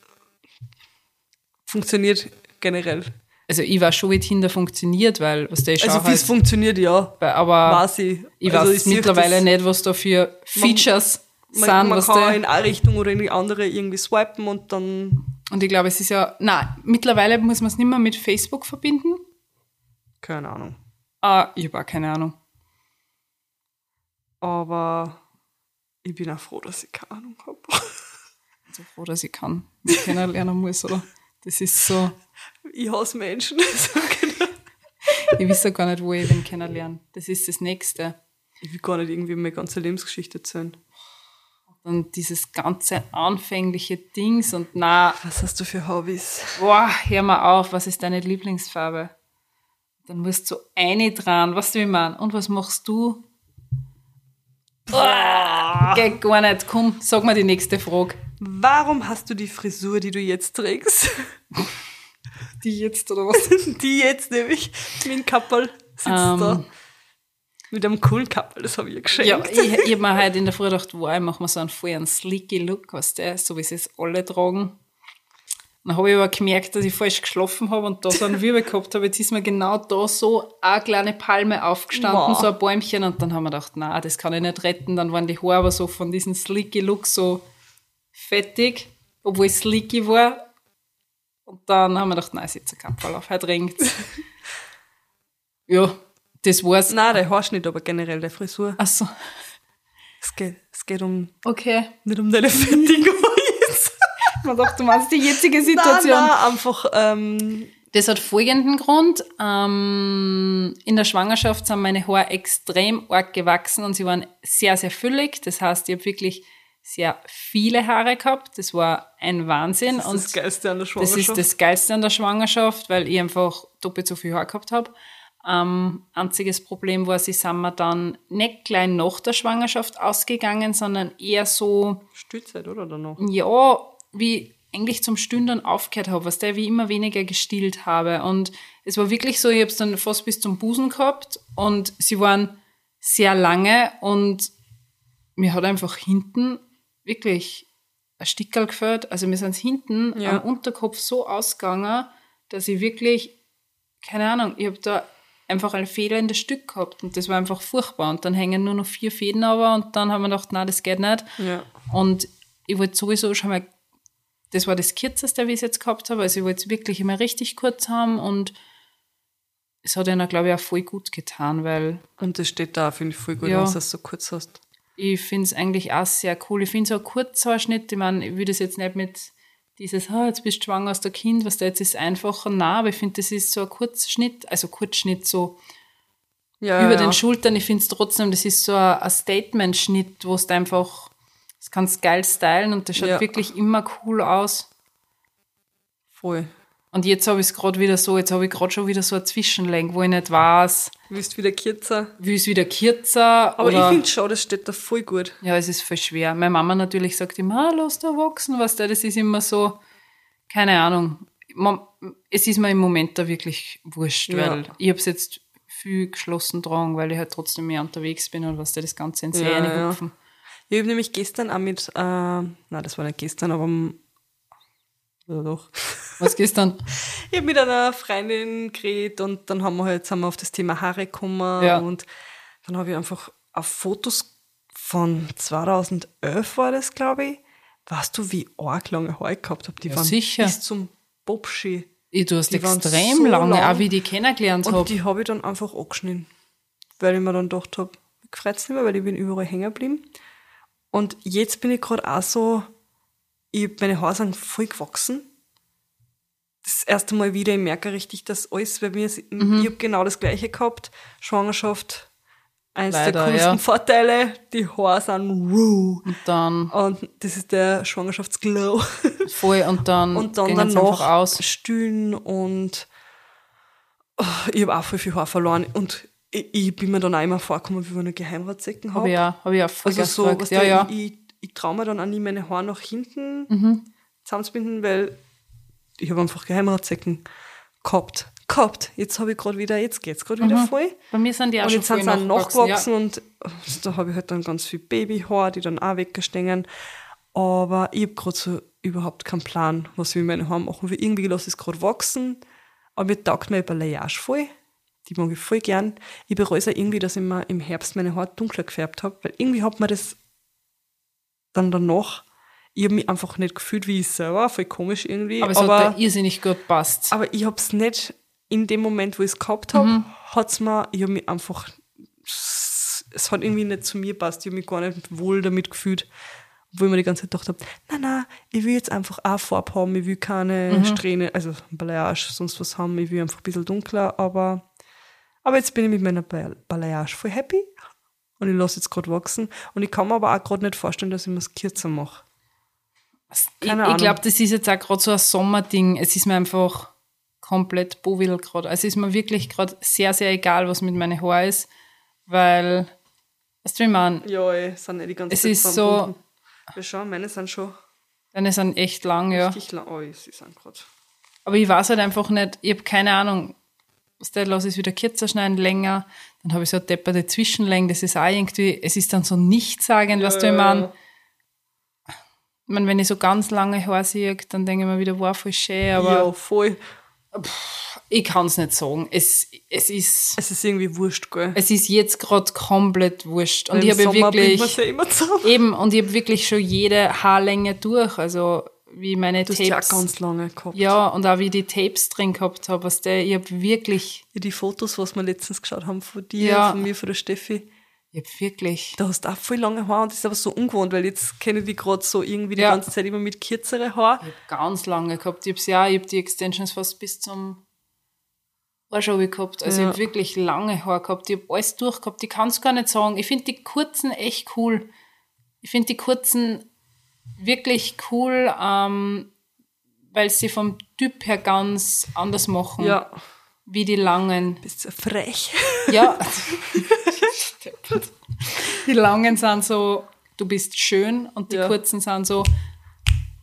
S2: funktioniert generell.
S1: Also ich weiß schon, wie Tinder funktioniert, weil, was der ich
S2: Also wie es
S1: halt,
S2: funktioniert, ja.
S1: aber
S2: ich.
S1: ich
S2: also
S1: weiß
S2: sehe
S1: mittlerweile
S2: das-
S1: nicht, was da für Features
S2: Man,
S1: sind,
S2: man
S1: was
S2: kann
S1: der,
S2: in eine Richtung oder in die andere irgendwie swipen und dann,
S1: Und ich glaube, es ist ja, na, mittlerweile muss man es nicht mehr mit Facebook verbinden.
S2: keine Ahnung.
S1: Ah, ich habe auch keine Ahnung.
S2: Aber ich bin auch froh, dass ich keine Ahnung habe.
S1: So froh, dass ich kann, mich kennenlernen muss, oder? Das ist so,
S2: Ich hasse Menschen. So
S1: ich weiß ja gar nicht, wo ich wen kennenlerne. Das ist das Nächste.
S2: ich will gar nicht irgendwie meine ganze Lebensgeschichte erzählen.
S1: Und dieses ganze anfängliche Dings und na,
S2: Was hast du für Hobbys?
S1: boah, hör mal auf, was ist deine Lieblingsfarbe? Dann musst du eine dran, was du wie ich mein? Und was machst du? Boah, geht gar nicht. Komm, sag mal die nächste Frage.
S2: Warum hast du die Frisur, die du jetzt trägst?
S1: Die jetzt oder was?
S2: Die jetzt nämlich dem Kappel sitzt
S1: Ähm.
S2: da. Mit einem coolen Kappel, das habe ich ihr geschenkt.
S1: Ja, ich, ich habe mir heute in der Früh gedacht, wow, ich mache mir so einen voll einen sleeky Look, weißt du, so wie sie es alle tragen. Dann habe ich aber gemerkt, dass ich falsch geschlafen habe und da so einen Wirbel gehabt habe. Jetzt ist mir genau da so eine kleine Palme aufgestanden,
S2: Wow.
S1: so ein Bäumchen. Und dann haben wir gedacht, na, das kann ich nicht retten. Dann waren die Haare aber so von diesem sleeky Look so fettig, obwohl es sleeky war. Und dann haben wir gedacht, nein, setz ein Kappel auf, heute regnet's. ja, das war's.
S2: Nein, der Haarschnitt, aber generell der Frisur.
S1: Ach so,
S2: Es geht, es geht um,
S1: okay.
S2: nicht um deine fettigen Haare jetzt.
S1: Man dachte, du meinst die jetzige
S2: Nein,
S1: Situation.
S2: nein, einfach, ähm,
S1: Das hat folgenden Grund. Ähm, in der Schwangerschaft sind meine Haare extrem arg gewachsen und sie waren sehr, sehr füllig. Das heißt, ich habe wirklich sehr viele Haare gehabt. Das war ein Wahnsinn.
S2: das ist
S1: und
S2: das Geilste an der
S1: das
S2: Schwangerschaft.
S1: ist das Geilste an der Schwangerschaft, weil ich einfach doppelt so viel Haar gehabt habe. Ähm, einziges Problem war, sie sind mir dann nicht gleich nach der Schwangerschaft ausgegangen, sondern eher so
S2: Stillzeit, oder? Noch?
S1: ja, wie eigentlich zum Stündern aufgehört habe, was der wie immer weniger gestillt habe. Und es war wirklich so, ich habe es dann fast bis zum Busen gehabt und sie waren sehr lange und mir hat einfach hinten wirklich ein Stickerl gefällt. Also mir sind hinten
S2: Ja.
S1: am Unterkopf so ausgegangen, dass ich wirklich, keine Ahnung, ich habe da einfach ein fehlendes Stück gehabt und das war einfach furchtbar. Und dann hängen nur noch vier Fäden aber und dann haben wir gedacht, nein, das geht nicht.
S2: Ja.
S1: Und ich wollte sowieso schon mal, das war das kürzeste, wie ich es jetzt gehabt habe. Also ich wollte es wirklich immer richtig kurz haben und es hat ihnen, glaube ich, auch voll gut getan, weil
S2: Und das steht da, finde ich voll gut,
S1: Ja.
S2: wenn du so kurz hast.
S1: ich finde es eigentlich auch sehr cool. Ich finde so ein Kurzhaarschnitt, ich meine, ich würde es jetzt nicht mit dieses, ah, jetzt bist du schwanger aus der Kind, was da jetzt ist einfacher, nein, aber ich finde, das ist so ein Kurzschnitt, also Kurzschnitt so
S2: Ja,
S1: über
S2: ja.
S1: den Schultern. Ich finde es trotzdem, das ist so ein, Statement-Schnitt, wo du einfach, das kannst geil stylen und das schaut
S2: Ja.
S1: wirklich immer cool aus.
S2: Voll.
S1: Und jetzt habe ich es gerade wieder so, jetzt habe ich gerade schon wieder so ein Zwischenlänge, wo ich nicht weiß,
S2: Willst wieder kürzer?
S1: will es wieder kürzer
S2: Aber ich finde schon, das steht da voll gut.
S1: Ja, es ist voll schwer. Meine Mama natürlich sagt immer, ah, lass da wachsen, weißt du, das ist immer so, keine Ahnung. Es ist mir im Moment da wirklich wurscht,
S2: Ja.
S1: weil ich habe es jetzt viel geschlossen dran, weil ich halt trotzdem mehr unterwegs bin und was da das Ganze ins
S2: Ja,
S1: ja,
S2: ja.
S1: hupfen.
S2: Ich habe nämlich gestern auch mit, äh, nein, das war nicht gestern, aber am, oder doch.
S1: Was gestern?
S2: Ich habe mit einer Freundin geredet und dann haben wir halt, sind wir auf das Thema Haare gekommen
S1: Ja.
S2: und dann habe ich einfach auf Fotos von 2011 war das, glaube ich. Weißt du, wie arg lange Haare ich gehabt habe? Die
S1: Ja,
S2: waren
S1: sicher.
S2: bis zum Bobschi.
S1: Ich, du hast
S2: Die
S1: extrem
S2: so
S1: lange,
S2: lang.
S1: auch wie ich die kennengelernt
S2: Und
S1: habe.
S2: die habe ich dann einfach angeschnitten. Weil ich mir dann gedacht habe, ich gefreut nicht mehr, weil ich bin überall hängen geblieben. Und jetzt bin ich gerade auch so, ich, meine Haare sind voll gewachsen. Das erste Mal wieder, ich merke richtig, dass alles bei mir,
S1: Mhm.
S2: ich habe genau das gleiche gehabt. Schwangerschaft, eins der
S1: Leider,
S2: coolsten
S1: ja.
S2: Vorteile, die Haare sind raw.
S1: Und dann
S2: Und das ist der Schwangerschaftsglow.
S1: voll und dann,
S2: Und dann danach
S1: einfach aus.
S2: stillen und oh, ich habe auch voll viel Haar verloren und ich, ich bin mir dann auch immer vorgekommen, wie wenn ich Geheimratsecken
S1: Habe ich
S2: habe.
S1: auch, hab ich auch voll
S2: Also so, was
S1: ja, ja.
S2: ich, ich traue mir dann auch nie meine Haare nach hinten
S1: Mhm.
S2: zusammenzubinden, weil ich habe einfach Geheimratsecken gehabt. Gehabt. Jetzt habe ich gerade wieder, jetzt geht's gerade wieder voll.
S1: Bei mir sind die auch
S2: Und jetzt sind sie auch
S1: nachgewachsen.
S2: nachgewachsen und da habe ich halt dann ganz viel Babyhaar, die dann auch weggestängen. Aber ich habe gerade so überhaupt keinen Plan, was ich mit meinen Haaren machen will. Irgendwie lasse ich es gerade wachsen. Aber mir taugt mir Balayage voll. Die mag ich voll gern. Ich bereue es auch irgendwie, dass ich mir im Herbst meine Haare dunkler gefärbt habe, weil irgendwie hat mir das dann danach, ich habe mich einfach nicht gefühlt wie ich selber, voll komisch irgendwie.
S1: Aber es hat da irrsinnig gut passt.
S2: Aber ich habe es nicht in dem Moment, wo ich es gehabt habe,
S1: Mhm.
S2: hat's mir, ich habe mich einfach, es hat irgendwie nicht zu mir passt. Ich habe mich gar nicht wohl damit gefühlt. Obwohl ich mir die ganze Zeit gedacht habe, na na, ich will jetzt einfach auch Farbe haben, ich will keine
S1: Mhm.
S2: Strähne, also Balayage, sonst was haben, ich will einfach ein bisschen dunkler, aber, aber jetzt bin ich mit meiner Ba- Balayage voll happy und ich lasse jetzt gerade wachsen und ich kann mir aber auch gerade nicht vorstellen, dass ich mir es kürzer mache.
S1: Ich,
S2: keine
S1: ich
S2: Ahnung.
S1: glaube, das ist jetzt auch gerade so ein Sommerding. Es ist mir einfach komplett bovil gerade. Also es ist mir wirklich gerade sehr, sehr egal, was mit meinen Haaren ist, weil, weißt du, wie ich meine,
S2: Ja, ey, sind nicht die ganze
S1: es
S2: Zeit
S1: ist so.
S2: Wir schauen, meine sind schon
S1: deine sind echt lang, ja.
S2: richtig lang. Oh, sie sind gerade.
S1: Aber ich weiß halt einfach nicht, ich habe keine Ahnung, was der lasse ich es wieder kürzer schneiden, länger, dann habe ich so eine depperte Zwischenlänge, das ist auch irgendwie, es ist dann so nichtssagend, was du, ich meine. Ich meine, wenn ich so ganz lange Haare sehe, dann denke ich mir wieder, wow, voll schön, aber
S2: ja, voll.
S1: ich kann es nicht sagen. Es, es, ist,
S2: Es ist irgendwie wurscht, gell?
S1: es ist jetzt gerade komplett wurscht. Und
S2: Im
S1: ich habe
S2: Sommer
S1: wirklich,
S2: ja immer zusammen.
S1: eben, und ich habe wirklich schon jede Haarlänge durch, also wie meine
S2: Du hast ja auch
S1: Tapes.
S2: ganz lange gehabt.
S1: Ja, und auch wie die Tapes drin gehabt habe, was der, ich habe wirklich,
S2: Ja, Die Fotos, was wir letztens geschaut haben von dir,
S1: Ja.
S2: von mir, von der Steffi,
S1: ich habe wirklich,
S2: da hast du auch voll lange Haare und das ist aber so ungewohnt, weil jetzt kenne ich die gerade so irgendwie die
S1: Ja.
S2: ganze Zeit immer mit kürzere Haar.
S1: ich habe ganz lange gehabt. Ich habe ja, ich habe die Extensions fast bis zum Arsch runter gehabt. Also
S2: Ja.
S1: ich habe wirklich lange Haare gehabt. Ich habe alles durchgehabt. Ich kann es gar nicht sagen. Ich finde die kurzen echt cool. Ich finde die kurzen wirklich cool, ähm, weil sie vom Typ her ganz anders machen,
S2: Ja,
S1: wie die langen.
S2: bist du frech.
S1: Ja. die langen sind so, du bist schön und die
S2: Ja.
S1: kurzen sind so,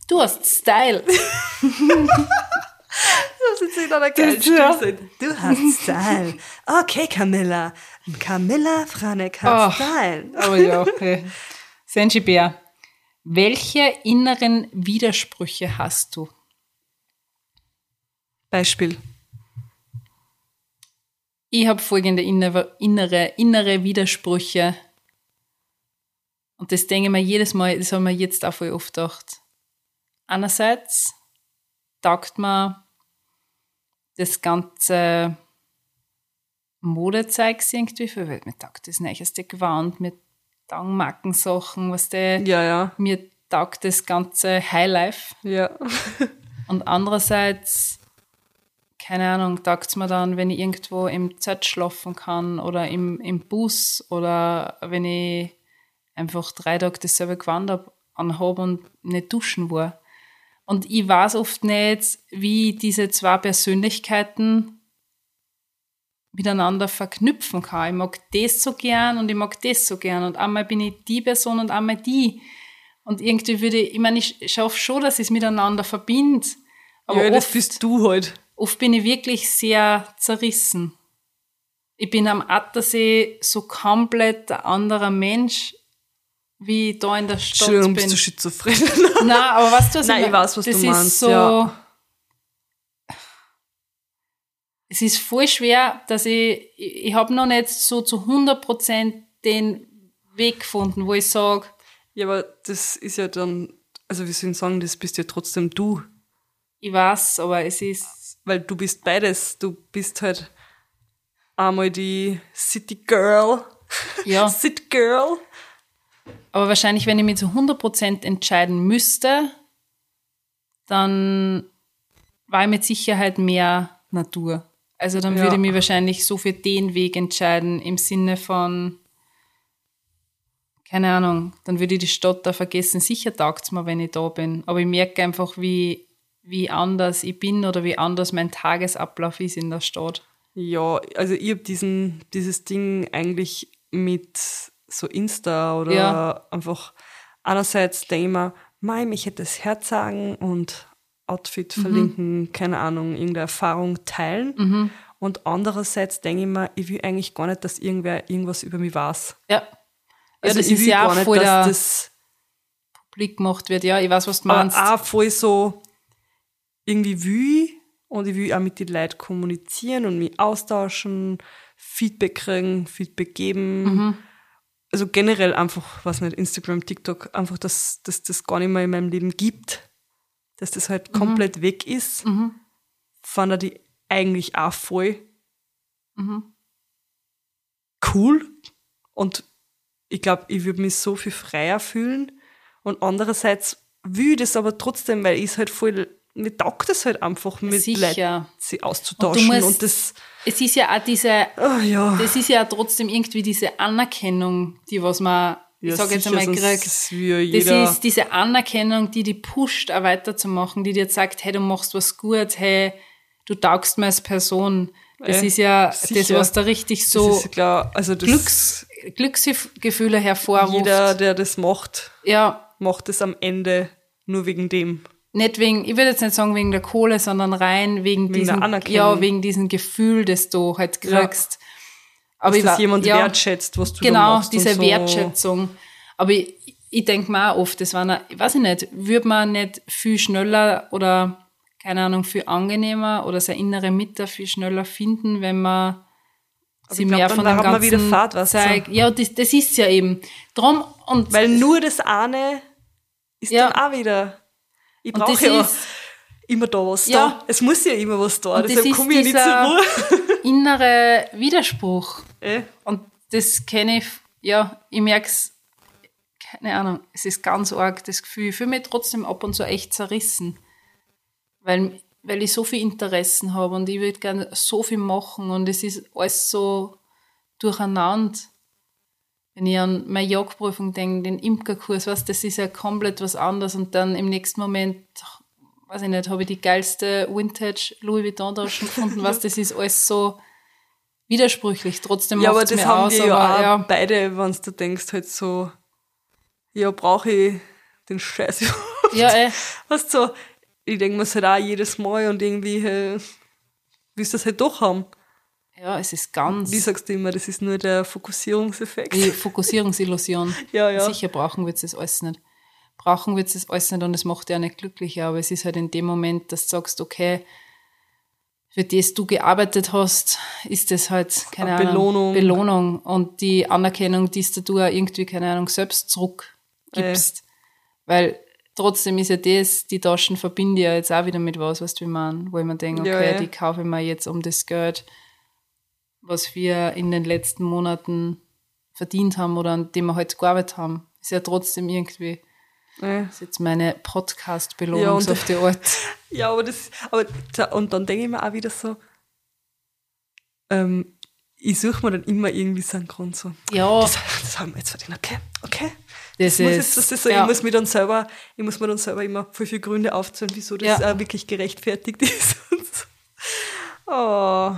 S1: du hast Style.
S2: Das ist in einer geilen
S1: ja.
S2: Du hast Style. Okay, Camilla. Camilla Franek hat
S1: Ach.
S2: Style.
S1: Aber ja, okay. Senji Bär, welche inneren Widersprüche hast du?
S2: Beispiel.
S1: Ich habe folgende innere, innere, innere Widersprüche. Und das denke ich mir jedes Mal, das haben wir jetzt auch voll oft gedacht. Einerseits taugt mir das ganze Modezeugs irgendwie, weil mir taugt das neueste Gewand, mir taugen Markensachen, was der,
S2: Ja, ja.
S1: mir taugt das ganze Highlife.
S2: Ja.
S1: Und andererseits, keine Ahnung, taugt es mir dann, wenn ich irgendwo im Zelt schlafen kann oder im, im Bus oder wenn ich einfach drei Tage dasselbe Gewand hab- anhab und nicht duschen war. Und ich weiß oft nicht, wie diese zwei Persönlichkeiten miteinander verknüpfen kann. Ich mag das so gern und ich mag das so gern. Und einmal bin ich die Person und einmal die. Und irgendwie würde ich, ich meine, ich schaffe schon, dass ich es miteinander verbinde. Aber
S2: ja, das
S1: oft,
S2: bist du halt.
S1: oft bin ich wirklich sehr zerrissen. Ich bin am Attersee so komplett ein anderer Mensch, wie ich da in der Stadt
S2: Entschuldigung,
S1: bin.
S2: bist du schizophren?
S1: Nein, aber weißt du, was
S2: Nein,
S1: ich,
S2: ich weiß, was
S1: das
S2: du
S1: ist
S2: meinst,
S1: So,
S2: ja.
S1: Es ist voll schwer, dass ich, ich, ich habe noch nicht so zu 100% den Weg gefunden, wo ich sage,
S2: ja, aber das ist ja dann, also wir sollen sagen, das bist ja trotzdem du.
S1: ich weiß, aber es ist,
S2: Weil du bist beides. Du bist halt einmal die City Girl.
S1: ja,
S2: City Girl.
S1: aber wahrscheinlich, wenn ich mich zu 100% entscheiden müsste, dann war ich mit Sicherheit mehr Natur. Also dann
S2: Ja.
S1: würde ich mich wahrscheinlich so für den Weg entscheiden, im Sinne von, keine Ahnung, dann würde ich die Stadt da vergessen. Sicher taugt mir, wenn ich da bin. Aber ich merke einfach, wie, wie anders ich bin oder wie anders mein Tagesablauf ist in der Stadt.
S2: Ja, also ich hab diesen, dieses Ding eigentlich mit so Insta oder
S1: Ja.
S2: einfach einerseits denke ich mir, mei, mich hätte das Herz sagen und Outfit
S1: Mhm.
S2: verlinken, keine Ahnung, irgendeine Erfahrung teilen. Und andererseits denke ich mir, ich will eigentlich gar nicht, dass irgendwer irgendwas über mich weiß.
S1: Ja. Also
S2: Also
S1: das
S2: ich
S1: ist
S2: will
S1: ja
S2: gar
S1: auch
S2: nicht,
S1: voll
S2: dass das
S1: Blick gemacht wird. Ja, ich weiß, was du meinst.
S2: auch voll so irgendwie will ich und ich will auch mit den Leuten kommunizieren und mich austauschen, Feedback kriegen, Feedback geben.
S1: Mhm.
S2: Also generell einfach, was nicht, Instagram, TikTok, einfach, dass dass das gar nicht mehr in meinem Leben gibt, dass das
S1: Mhm.
S2: halt komplett weg ist, fand ich eigentlich auch voll
S1: Mhm.
S2: cool und ich glaube, ich würde mich so viel freier fühlen und andererseits will ich das aber trotzdem, weil ich es halt voll, mir taugt es halt einfach mit
S1: Sicher.
S2: Leuten sie auszutauschen
S1: musst-
S2: und, das,
S1: Es ist ja auch diese,
S2: oh ja,
S1: das ist ja trotzdem irgendwie diese Anerkennung, die was man, ich
S2: ja,
S1: sage jetzt einmal,
S2: ja
S1: Das ist diese Anerkennung, die die pusht, auch weiterzumachen, die dir sagt, hey, du machst was gut, hey, du taugst mir als Person. Das
S2: Äh,
S1: ist ja das,
S2: sicher.
S1: was da richtig
S2: das
S1: so
S2: klar, also das,
S1: Glücks, Glücksgefühle hervorruft.
S2: jeder, der das macht,
S1: ja,
S2: macht es am Ende nur wegen dem.
S1: nicht wegen, ich würde jetzt nicht sagen wegen der Kohle, sondern rein wegen,
S2: Wegen
S1: diesem, ja, wegen diesem Gefühl, das du halt kriegst. Aber
S2: Dass
S1: ich
S2: das jemand
S1: ja,
S2: wertschätzt, was du da
S1: Genau,
S2: machst. und
S1: diese
S2: so.
S1: Wertschätzung. Aber ich, ich denke mir auch oft, das war, eine, ich weiß ich nicht, würde man nicht viel schneller oder, keine Ahnung, viel angenehmer oder seine innere Mitte viel schneller finden, wenn man sie
S2: ich glaub,
S1: mehr von dem
S2: hat man
S1: ganzen
S2: wieder Fahrt, du.
S1: zeigt. Ja, das, das ist ja eben. Drum, und
S2: Weil nur das eine ist
S1: Ja.
S2: dann auch wieder. Ich brauche ja
S1: ist-
S2: immer da was
S1: Ja.
S2: da. Es muss ja immer was da.
S1: Und das
S2: Deshalb
S1: ist
S2: komme ich nicht zur Ruhe.
S1: Innere Widerspruch.
S2: Eh?
S1: Und das kenne ich, ja, ich merke es, keine Ahnung, es ist ganz arg das Gefühl. Ich fühle mich trotzdem ab und zu echt zerrissen. Weil, weil ich so viel Interessen habe und ich würde gerne so viel machen und es ist alles so durcheinander. Wenn ich an meine Jagdprüfung denke, den Imkerkurs, was das ist ja komplett was anderes und dann im nächsten Moment, weiß ich nicht, habe ich die geilste Vintage Louis Vuitton Taschen gefunden, was das ist alles so widersprüchlich. Trotzdem
S2: Ja, aber das
S1: mir
S2: haben
S1: aus,
S2: wir ja
S1: aber
S2: auch
S1: ja.
S2: beide, wenn du denkst, halt so, ja, brauche ich den Scheiß.
S1: Ja, ey.
S2: weißt du, so, ich denke mir halt auch jedes Mal und irgendwie hey, willst du das halt doch haben.
S1: ja, es ist ganz
S2: Wie sagst du immer, das ist nur der Fokussierungseffekt.
S1: die Fokussierungsillusion.
S2: Ja, ja.
S1: Sicher brauchen wir das alles nicht. Brauchen wir das alles nicht und es macht ja nicht glücklicher, aber es ist halt in dem Moment, dass du sagst, okay, für das du gearbeitet hast, ist das halt, keine
S2: Eine
S1: Ahnung,
S2: Belohnung.
S1: Belohnung und die Anerkennung, die du auch irgendwie, keine Ahnung, selbst zurückgibst. Weil trotzdem ist ja das, die Taschen verbinde ich ja jetzt auch wieder mit was, was wir meinen, wo ich mir denke,
S2: Ja,
S1: okay,
S2: ja.
S1: die kaufe ich mir jetzt um das Geld, was wir in den letzten Monaten verdient haben oder an dem wir heute gearbeitet haben. Ist ja trotzdem irgendwie,
S2: Ja.
S1: das ist jetzt meine Podcast-Belohnung
S2: Ja,
S1: so auf die Art.
S2: Ja, aber das, aber, und dann denke ich mir auch wieder so, ähm, ich suche mir dann immer irgendwie so einen Grund so.
S1: Ja,
S2: Das, das haben wir jetzt verdient, okay, okay.
S1: das
S2: muss,
S1: ist.
S2: jetzt, das ist so,
S1: ja.
S2: ich muss mir dann selber, ich muss mir dann selber immer voll viele Gründe aufzählen, wieso das
S1: Ja.
S2: auch wirklich gerechtfertigt ist. Oh,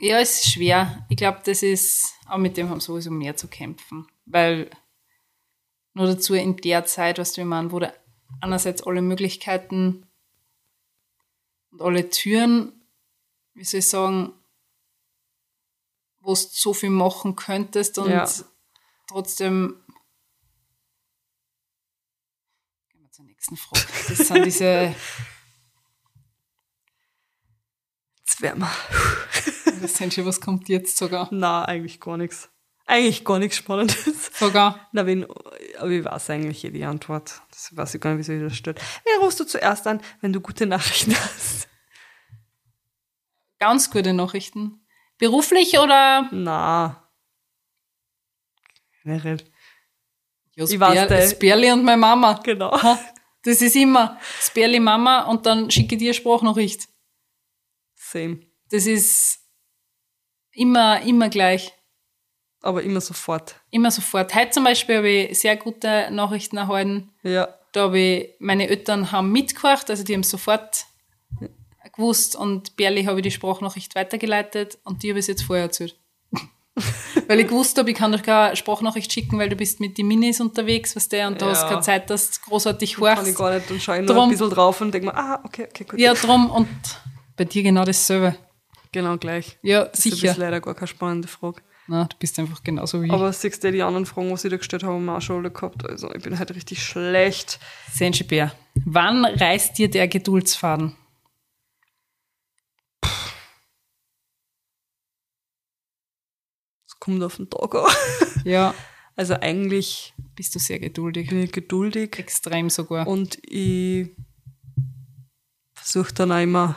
S1: Ja, es ist schwer. Ich glaube, das ist, aber mit dem haben sowieso mehr zu kämpfen. Weil nur dazu in der Zeit, was wir meinen, wo du einerseits alle Möglichkeiten und alle Türen, wie soll ich sagen, wo du so viel machen könntest und
S2: Ja.
S1: trotzdem. Gehen wir zur nächsten Frage. Das sind diese,
S2: jetzt wären wir.
S1: das sind schon, was kommt jetzt sogar?
S2: Na, eigentlich gar nichts. Eigentlich gar nichts Spannendes.
S1: Sogar.
S2: Na, wenn, aber ich weiß eigentlich eh die Antwort. Das weiß ich gar nicht, wieso ich das stört. Wen rufst du zuerst an, wenn du gute Nachrichten hast?
S1: Ganz gute Nachrichten. Beruflich oder?
S2: Na. Generell.
S1: Ja,
S2: Ich weiß
S1: Sperli,
S2: nicht.
S1: Sperli und meine Mama.
S2: Genau.
S1: Das ist immer Sperli Mama und dann schicke ich dir Sprachnachricht.
S2: Same.
S1: Das ist immer, immer gleich.
S2: Aber immer sofort.
S1: Immer sofort. Heute zum Beispiel habe ich sehr gute Nachrichten erhalten.
S2: Ja.
S1: Da habe ich, meine Eltern haben mitgehört, also die haben sofort gewusst und Berli habe ich die Sprachnachricht weitergeleitet und die habe ich jetzt vorher erzählt. weil ich gewusst habe, ich kann doch keine Sprachnachricht schicken, weil du bist mit den Minis unterwegs, was der und da hast
S2: Ja.
S1: keine Zeit, dass du großartig
S2: Kann ich gar nicht. Dann schaue nur
S1: Drum-
S2: ein bisschen drauf und denke mir, ah, okay, okay, gut.
S1: Ja, drum und bei dir genau dasselbe.
S2: Genau gleich.
S1: Ja,
S2: Das ist
S1: sicher.
S2: leider gar keine spannende Frage.
S1: Na, du bist einfach genauso wie ich.
S2: Aber siehst du, die anderen Fragen, was ich da gestellt habe, haben wir auch schon alle gehabt. Also ich bin halt richtig schlecht.
S1: Senshi Bär. Wann reißt dir der Geduldsfaden?
S2: Es kommt auf den Tag an.
S1: Ja,
S2: Also eigentlich
S1: bist du sehr geduldig.
S2: bin ich geduldig
S1: Extrem sogar.
S2: und ich versuche dann auch immer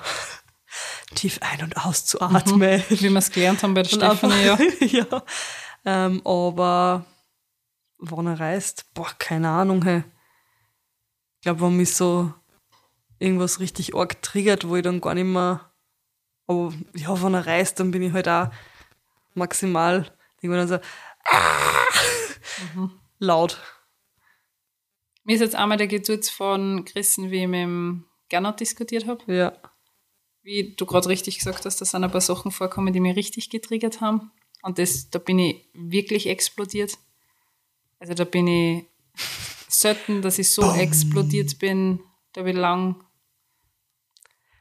S2: tief ein- und auszuatmen.
S1: Wie wir es gelernt haben bei der Stefanie, ja.
S2: ja. Ähm, aber wann er reist, boah, keine Ahnung, hey. Ich glaube, wenn mich so irgendwas richtig arg triggert, wo ich dann gar nicht mehr. Aber ja, wenn er reist, dann bin ich halt auch maximal irgendwann so ah, laut.
S1: Mir ist jetzt einmal der Geduldsfaden gerissen, wie ich mit dem Gernot diskutiert habe.
S2: Ja.
S1: Wie du gerade richtig gesagt hast, da sind ein paar Sachen vorkommen, die mich richtig getriggert haben. Und das, da bin ich wirklich explodiert. Also da bin ich selten, dass ich so explodiert bin. Da habe ich lang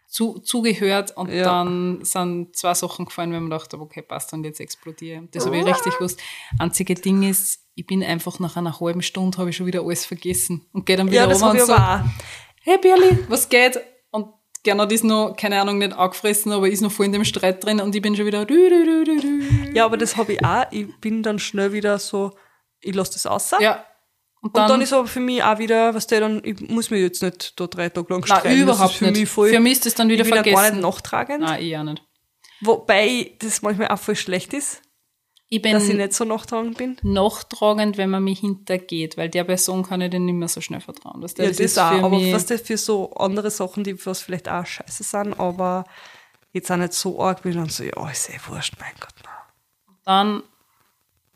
S1: zu, zugehört und
S2: Ja.
S1: dann sind zwei Sachen gefallen, wenn man dachte, okay, passt, und jetzt explodiere. Das habe ich richtig gewusst. Einzige Ding ist, ich bin einfach nach einer halben Stunde habe ich schon wieder alles vergessen und gehe dann wieder
S2: Ja, das ich
S1: und so,
S2: aber auch.
S1: hey Birli, was geht? Gernot ist noch, keine Ahnung, nicht angefressen, aber ist noch voll in dem Streit drin und ich bin schon wieder du, du, du.
S2: Ja, aber das habe ich auch. Ich bin dann schnell wieder so, ich lasse das aus.
S1: Ja. Und
S2: Und
S1: dann,
S2: dann, ist aber für mich auch wieder, was der dann, ich muss mich jetzt nicht da drei Tage lang
S1: nein,
S2: streiten.
S1: überhaupt
S2: das ist für
S1: nicht.
S2: Mich voll,
S1: für mich ist das dann wieder
S2: ich bin
S1: vergessen.
S2: gar nicht nachtragend.
S1: Nein, ich auch nicht.
S2: Wobei das manchmal auch voll schlecht ist,
S1: Ich bin
S2: dass ich nicht so nachtragend bin.
S1: nachtragend, wenn man mich hintergeht, weil der Person kann ich dann nicht mehr so schnell vertrauen. Weißt du,
S2: Ja,
S1: das,
S2: das,
S1: ist
S2: auch.
S1: für
S2: Aber was das für so andere Sachen, die was vielleicht auch scheiße sind, aber jetzt auch nicht so arg, bin dann so, ja, ist eh wurscht, mein Gott. nein.
S1: dann,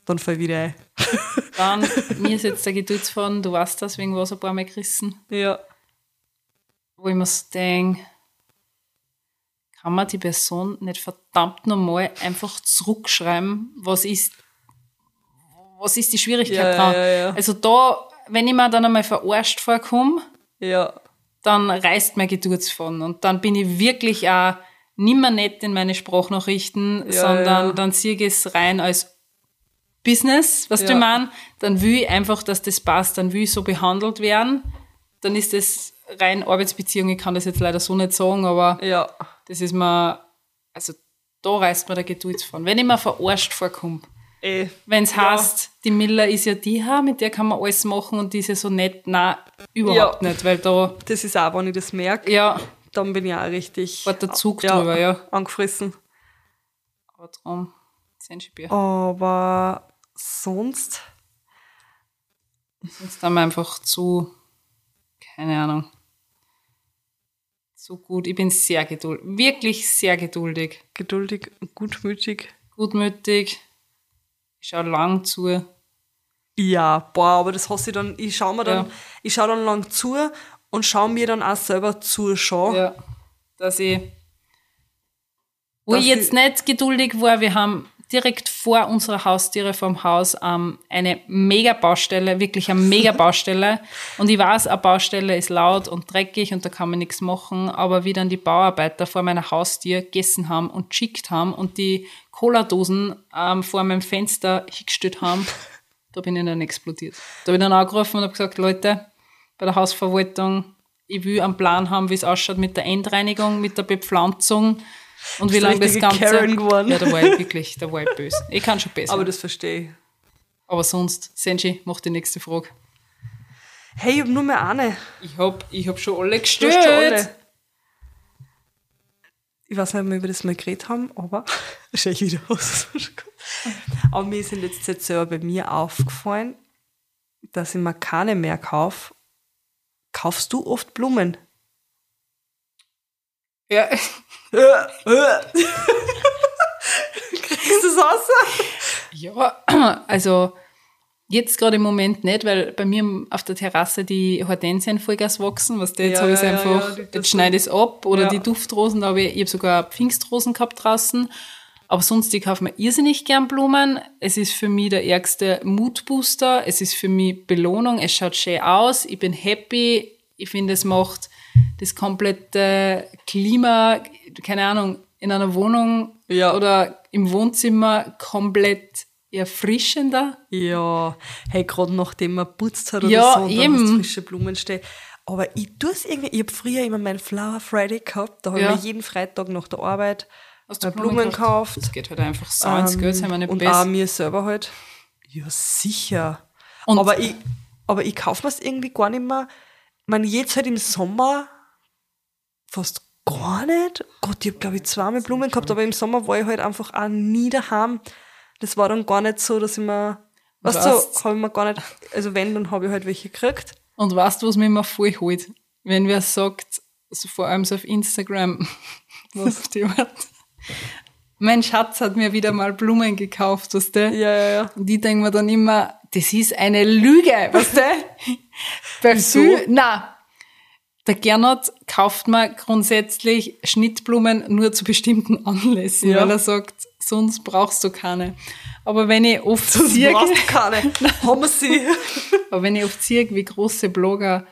S2: Dann fall ich wieder ein.
S1: dann, mir ist jetzt der Geduldsfaden, du weißt das, wegen was ein paar Mal gerissen,
S2: Ja.
S1: wo ich mir so denke, kann man die Person nicht verdammt normal einfach zurückschreiben, was ist, was ist die Schwierigkeit
S2: Ja,
S1: dran?
S2: ja, ja.
S1: Also da, wenn ich mir dann einmal verarscht vorkomme, dann reißt mein Geduldsfaden und dann bin ich wirklich auch nimmer nett in meine Sprachnachrichten, sondern dann sehe ich es rein als Business, was du meinst. Dann will ich einfach, dass das passt, dann will ich so behandelt werden. Dann ist das rein Arbeitsbeziehung, ich kann das jetzt leider so nicht sagen, aber
S2: Ja.
S1: Das ist mir, also da reißt mir der Geduldsfaden. Wenn ich mir verarscht vorkomme,
S2: Eh.
S1: wenn es
S2: Ja.
S1: heißt, die Miller ist ja die, ha, mit der kann man alles machen und die ist ja so nett, nein, überhaupt
S2: Ja.
S1: nicht, weil da,
S2: Das ist auch, wenn ich das merke,
S1: ja,
S2: dann bin ich auch richtig.
S1: Fährt der Zug drüber, ja.
S2: Angefressen.
S1: aber drum, Sensibier.
S2: Aber sonst.
S1: Sonst haben wir einfach zu, keine Ahnung, zu gut. Ich bin sehr geduldig, wirklich sehr geduldig.
S2: geduldig, gutmütig.
S1: gutmütig. Ich schaue lang zu.
S2: Ja, boah, aber das hasse ich dann, ich schaue mir dann,
S1: Ja.
S2: ich schaue dann lang zu und schaue mir dann auch selber zuschauen.
S1: Ja, dass ich, wo
S2: Dass
S1: ich jetzt
S2: ich-
S1: nicht geduldig war, wir haben direkt vor unserer Haustiere vom Haus ähm, eine mega Baustelle, wirklich eine mega Baustelle. und ich weiß, eine Baustelle ist laut und dreckig und da kann man nichts machen, aber wie dann die Bauarbeiter vor meiner Haustür gegessen haben und geschickt haben und die Cola-Dosen ähm, vor meinem Fenster hingestellt haben, da bin ich dann explodiert. Da habe ich dann angerufen und habe gesagt, Leute, bei der Hausverwaltung, ich will einen Plan haben, wie es ausschaut mit der Endreinigung, mit der Bepflanzung und wie lange das Ganze...
S2: Karen geworden.
S1: Ja, da war ich wirklich, da war ich böse. Ich kann schon besser.
S2: Aber
S1: Aber,
S2: das verstehe ich.
S1: sonst, Senji, mach die nächste Frage.
S2: Hey, ich hab nur mehr eine.
S1: Ich hab, ich hab schon alle
S2: schon alle. Ich weiß nicht, ob wir über das mal geredet haben, aber schau ich wieder aus. aber mir ist in letzter Zeit selber bei mir aufgefallen, dass ich mir keine mehr kaufe. Kaufst du oft Blumen?
S1: Ja.
S2: Kriegst du das raus?
S1: ja, also jetzt gerade im Moment nicht, weil bei mir auf der Terrasse die Hortensien Vollgas wachsen, was der jetzt
S2: Ja,
S1: habe ich
S2: ja,
S1: einfach,
S2: ja,
S1: jetzt schneide ich es ab oder die Duftrosen, da habe ich, ich habe sogar Pfingstrosen gehabt draußen. Aber sonst, ich kaufe mir irrsinnig gern Blumen. Es ist für mich der ärgste Moodbooster. Es ist für mich Belohnung. Es schaut schön aus. Ich bin happy. Ich finde, es macht das komplette Klima, keine Ahnung, in einer Wohnung
S2: Ja.
S1: oder im Wohnzimmer komplett erfrischender.
S2: Ja, hey, gerade nachdem man putzt hat oder
S1: Ja,
S2: so und dann
S1: eben.
S2: du frische Blumen stehen. Aber ich tue es irgendwie, ich habe früher immer meinen Flower Friday gehabt, da habe
S1: Ja.
S2: ich mir jeden Freitag nach der Arbeit
S1: Hast du
S2: äh, Blumen gekauft.
S1: Das geht halt einfach so
S2: Ähm,
S1: Geld, sind wir nicht
S2: und
S1: besser.
S2: auch mir selber halt. Ja, sicher.
S1: Und-
S2: aber ich, aber ich kaufe mir es irgendwie gar nicht mehr. Ich meine, jetzt halt im Sommer fast gar nicht. Gott, ich habe, glaube ich, zweimal Blumen gehabt, aber im Sommer war ich halt einfach auch nie daheim. Das war dann gar nicht so, dass ich mir, weißt
S1: Weißt-
S2: du, habe ich mir gar nicht, also wenn, dann habe ich halt welche gekriegt.
S1: Und weißt du, was mich immer voll holt? Wenn wer sagt, also vor allem so auf Instagram, was die Art, mein Schatz hat mir wieder mal Blumen gekauft, weißt du?
S2: Ja, ja, ja.
S1: Und ich denke mir dann immer, das ist eine Lüge, weißt du? Bei viel, na, der Gernot kauft mir grundsätzlich Schnittblumen nur zu bestimmten Anlässen,
S2: Ja.
S1: weil er sagt, sonst brauchst du keine. Aber wenn ich oft
S2: Das
S1: sehe,
S2: brauchst du keine. haben wir sie.
S1: aber wenn ich oft sehe, wie große Blogger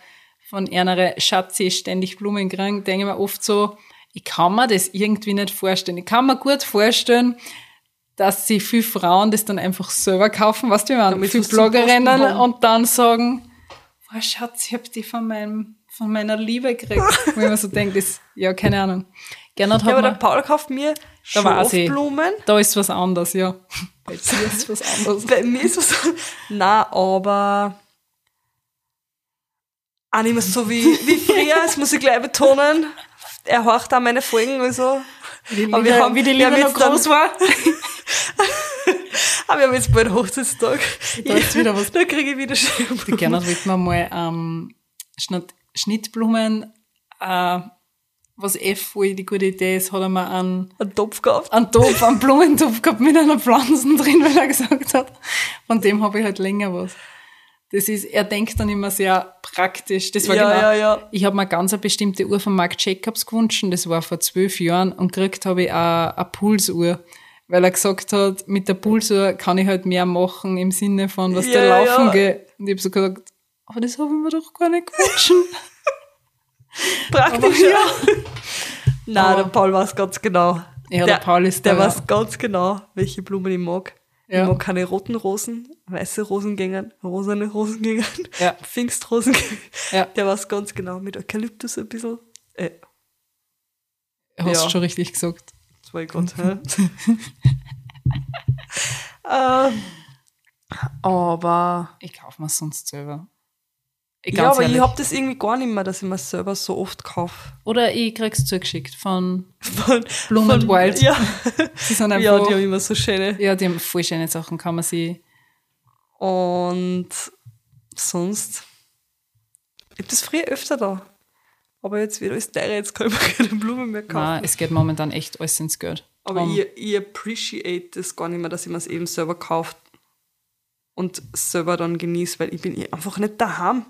S1: von einer Schatzi ständig Blumen kriegen, denke ich mir oft so, ich kann mir das irgendwie nicht vorstellen. Ich kann mir gut vorstellen, dass sich viele Frauen das dann einfach selber kaufen, weißt du, wie man
S2: Damit
S1: viele
S2: was
S1: Bloggerinnen und dann sagen, boah, Schatz, ich hab die von meinem, von meiner Liebe gekriegt. Wo ich mir so denke, das, ja, keine Ahnung. Gernot
S2: Ja,
S1: hat
S2: aber der
S1: mir,
S2: Paul kauft mir
S1: ich.
S2: Blumen.
S1: da ist was anderes, ja. Bei dir ist was anderes.
S2: Bei mir ist was. Na, aber. Auch nicht mehr so wie, wie früher, das muss ich gleich betonen. Er horcht auch meine Folgen, also.
S1: Wie,
S2: Aber wir haben-
S1: wie die Liebe noch
S2: dann-
S1: groß war.
S2: Aber wir haben jetzt bald Hochzeitstag.
S1: Da ist wieder was.
S2: Da kriege ich wieder schön
S1: Die Gernot wird mir mal ähm, Schnitt, Schnittblumen, äh, was eh voll die gute Idee ist, hat er mir einen,
S2: einen Topf gekauft.
S1: einen Topf, einen Blumentopf gehabt mit einer Pflanzen drin, weil er gesagt hat, von dem habe ich halt länger was. Das ist, er denkt dann immer sehr praktisch. Das war
S2: Ja,
S1: genau,
S2: ja, ja.
S1: ich habe mir ganz eine bestimmte Uhr von Marc Jacobs gewünscht, das war vor zwölf Jahren, und gekriegt habe ich eine, eine Pulsuhr. Weil er gesagt hat, mit der Pulsuhr kann ich halt mehr machen im Sinne von, was
S2: Ja,
S1: der laufen
S2: ja.
S1: geht. Und ich habe so gesagt, aber das habe ich mir doch gar nicht gewünscht.
S2: Praktisch,
S1: Aber-
S2: ja. Nein,
S1: Aber-
S2: der Paul weiß ganz genau.
S1: Ja, der Paul ist
S2: Der
S1: da, ja.
S2: weiß ganz genau, welche Blumen ich mag.
S1: Ja.
S2: Mag keine roten Rosen, weiße Rosengängern, rosane Rosengängern,
S1: Ja.
S2: Pfingstrosengängern.
S1: Ja.
S2: Der weiß ganz genau, mit Eukalyptus ein bisschen. Äh,
S1: Hast
S2: Ja.
S1: schon richtig gesagt.
S2: das war ich gerade. hä? ähm, aber
S1: Ich kaufe mir sonst selber. Ich
S2: ja, aber ich
S1: ehrlich.
S2: hab das irgendwie gar nicht mehr, dass ich mir selber so oft kaufe.
S1: Oder ich krieg's zugeschickt von
S2: Von,
S1: Bloom and Wild.
S2: Ja,
S1: Sie sind
S2: ja,
S1: einfach,
S2: die
S1: ja,
S2: haben immer so schöne.
S1: die haben voll schöne Sachen, kann man sie.
S2: Und sonst. Ich hab das früher öfter da. Aber jetzt wird alles teurer, jetzt kann ich mir keine Blumen mehr kaufen.
S1: Nein, es geht momentan echt alles ins Geld.
S2: Aber
S1: Drum.
S2: ich, ich appreciate das gar nicht mehr, dass ich mir es eben selber kauft und selber dann genieße, weil ich bin einfach nicht daheim.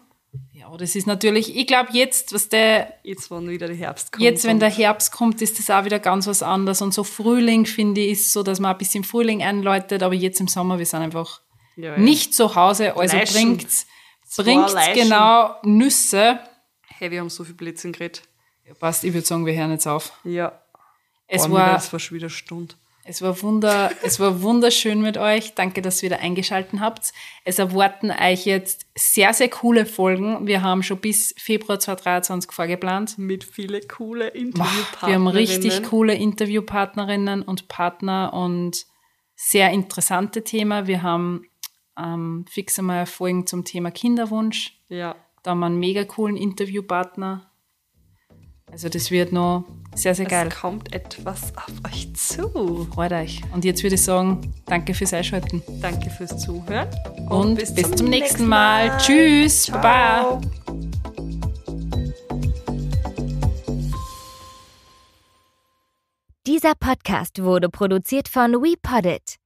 S1: Ja, das ist natürlich, ich glaube jetzt, was der,
S2: Jetzt, wenn wieder der Herbst kommt.
S1: jetzt, wenn der Herbst kommt, ist das auch wieder ganz was anderes. Und so Frühling, finde ich, ist so, dass man ein bisschen Frühling einläutet, aber jetzt im Sommer, wir sind einfach
S2: Ja, ja.
S1: nicht zu Hause, also
S2: Leischen.
S1: bringt's, bringt's genau Nüsse.
S2: Hey, wir haben so viel Blödsinn geredet.
S1: Ja, passt, ich würde sagen, wir hören jetzt auf.
S2: Ja.
S1: Es
S2: Boah,
S1: war,
S2: Es war schon wieder Stunde.
S1: Es war wunder, es war wunderschön mit euch. Danke, dass ihr wieder eingeschalten habt. Es erwarten euch jetzt sehr, sehr coole Folgen. Wir haben schon bis Februar 2023 vorgeplant.
S2: Mit viele coole
S1: Wir
S2: Interviewpartnerinnen.
S1: haben richtig coole Interviewpartnerinnen und Partner und sehr interessante Themen. Wir haben ähm, fix einmal Folgen zum Thema Kinderwunsch.
S2: Ja.
S1: Da haben wir einen mega coolen Interviewpartner. Also das wird noch sehr, sehr geil.
S2: Es kommt etwas auf euch zu.
S1: Freut euch. Und jetzt würde ich sagen, danke fürs Einschalten.
S2: Danke fürs Zuhören.
S1: Und, bis, zum, nächsten Mal. Tschüss.
S2: Ciao.
S1: Baba.
S4: Dieser Podcast wurde produziert von WePoddit.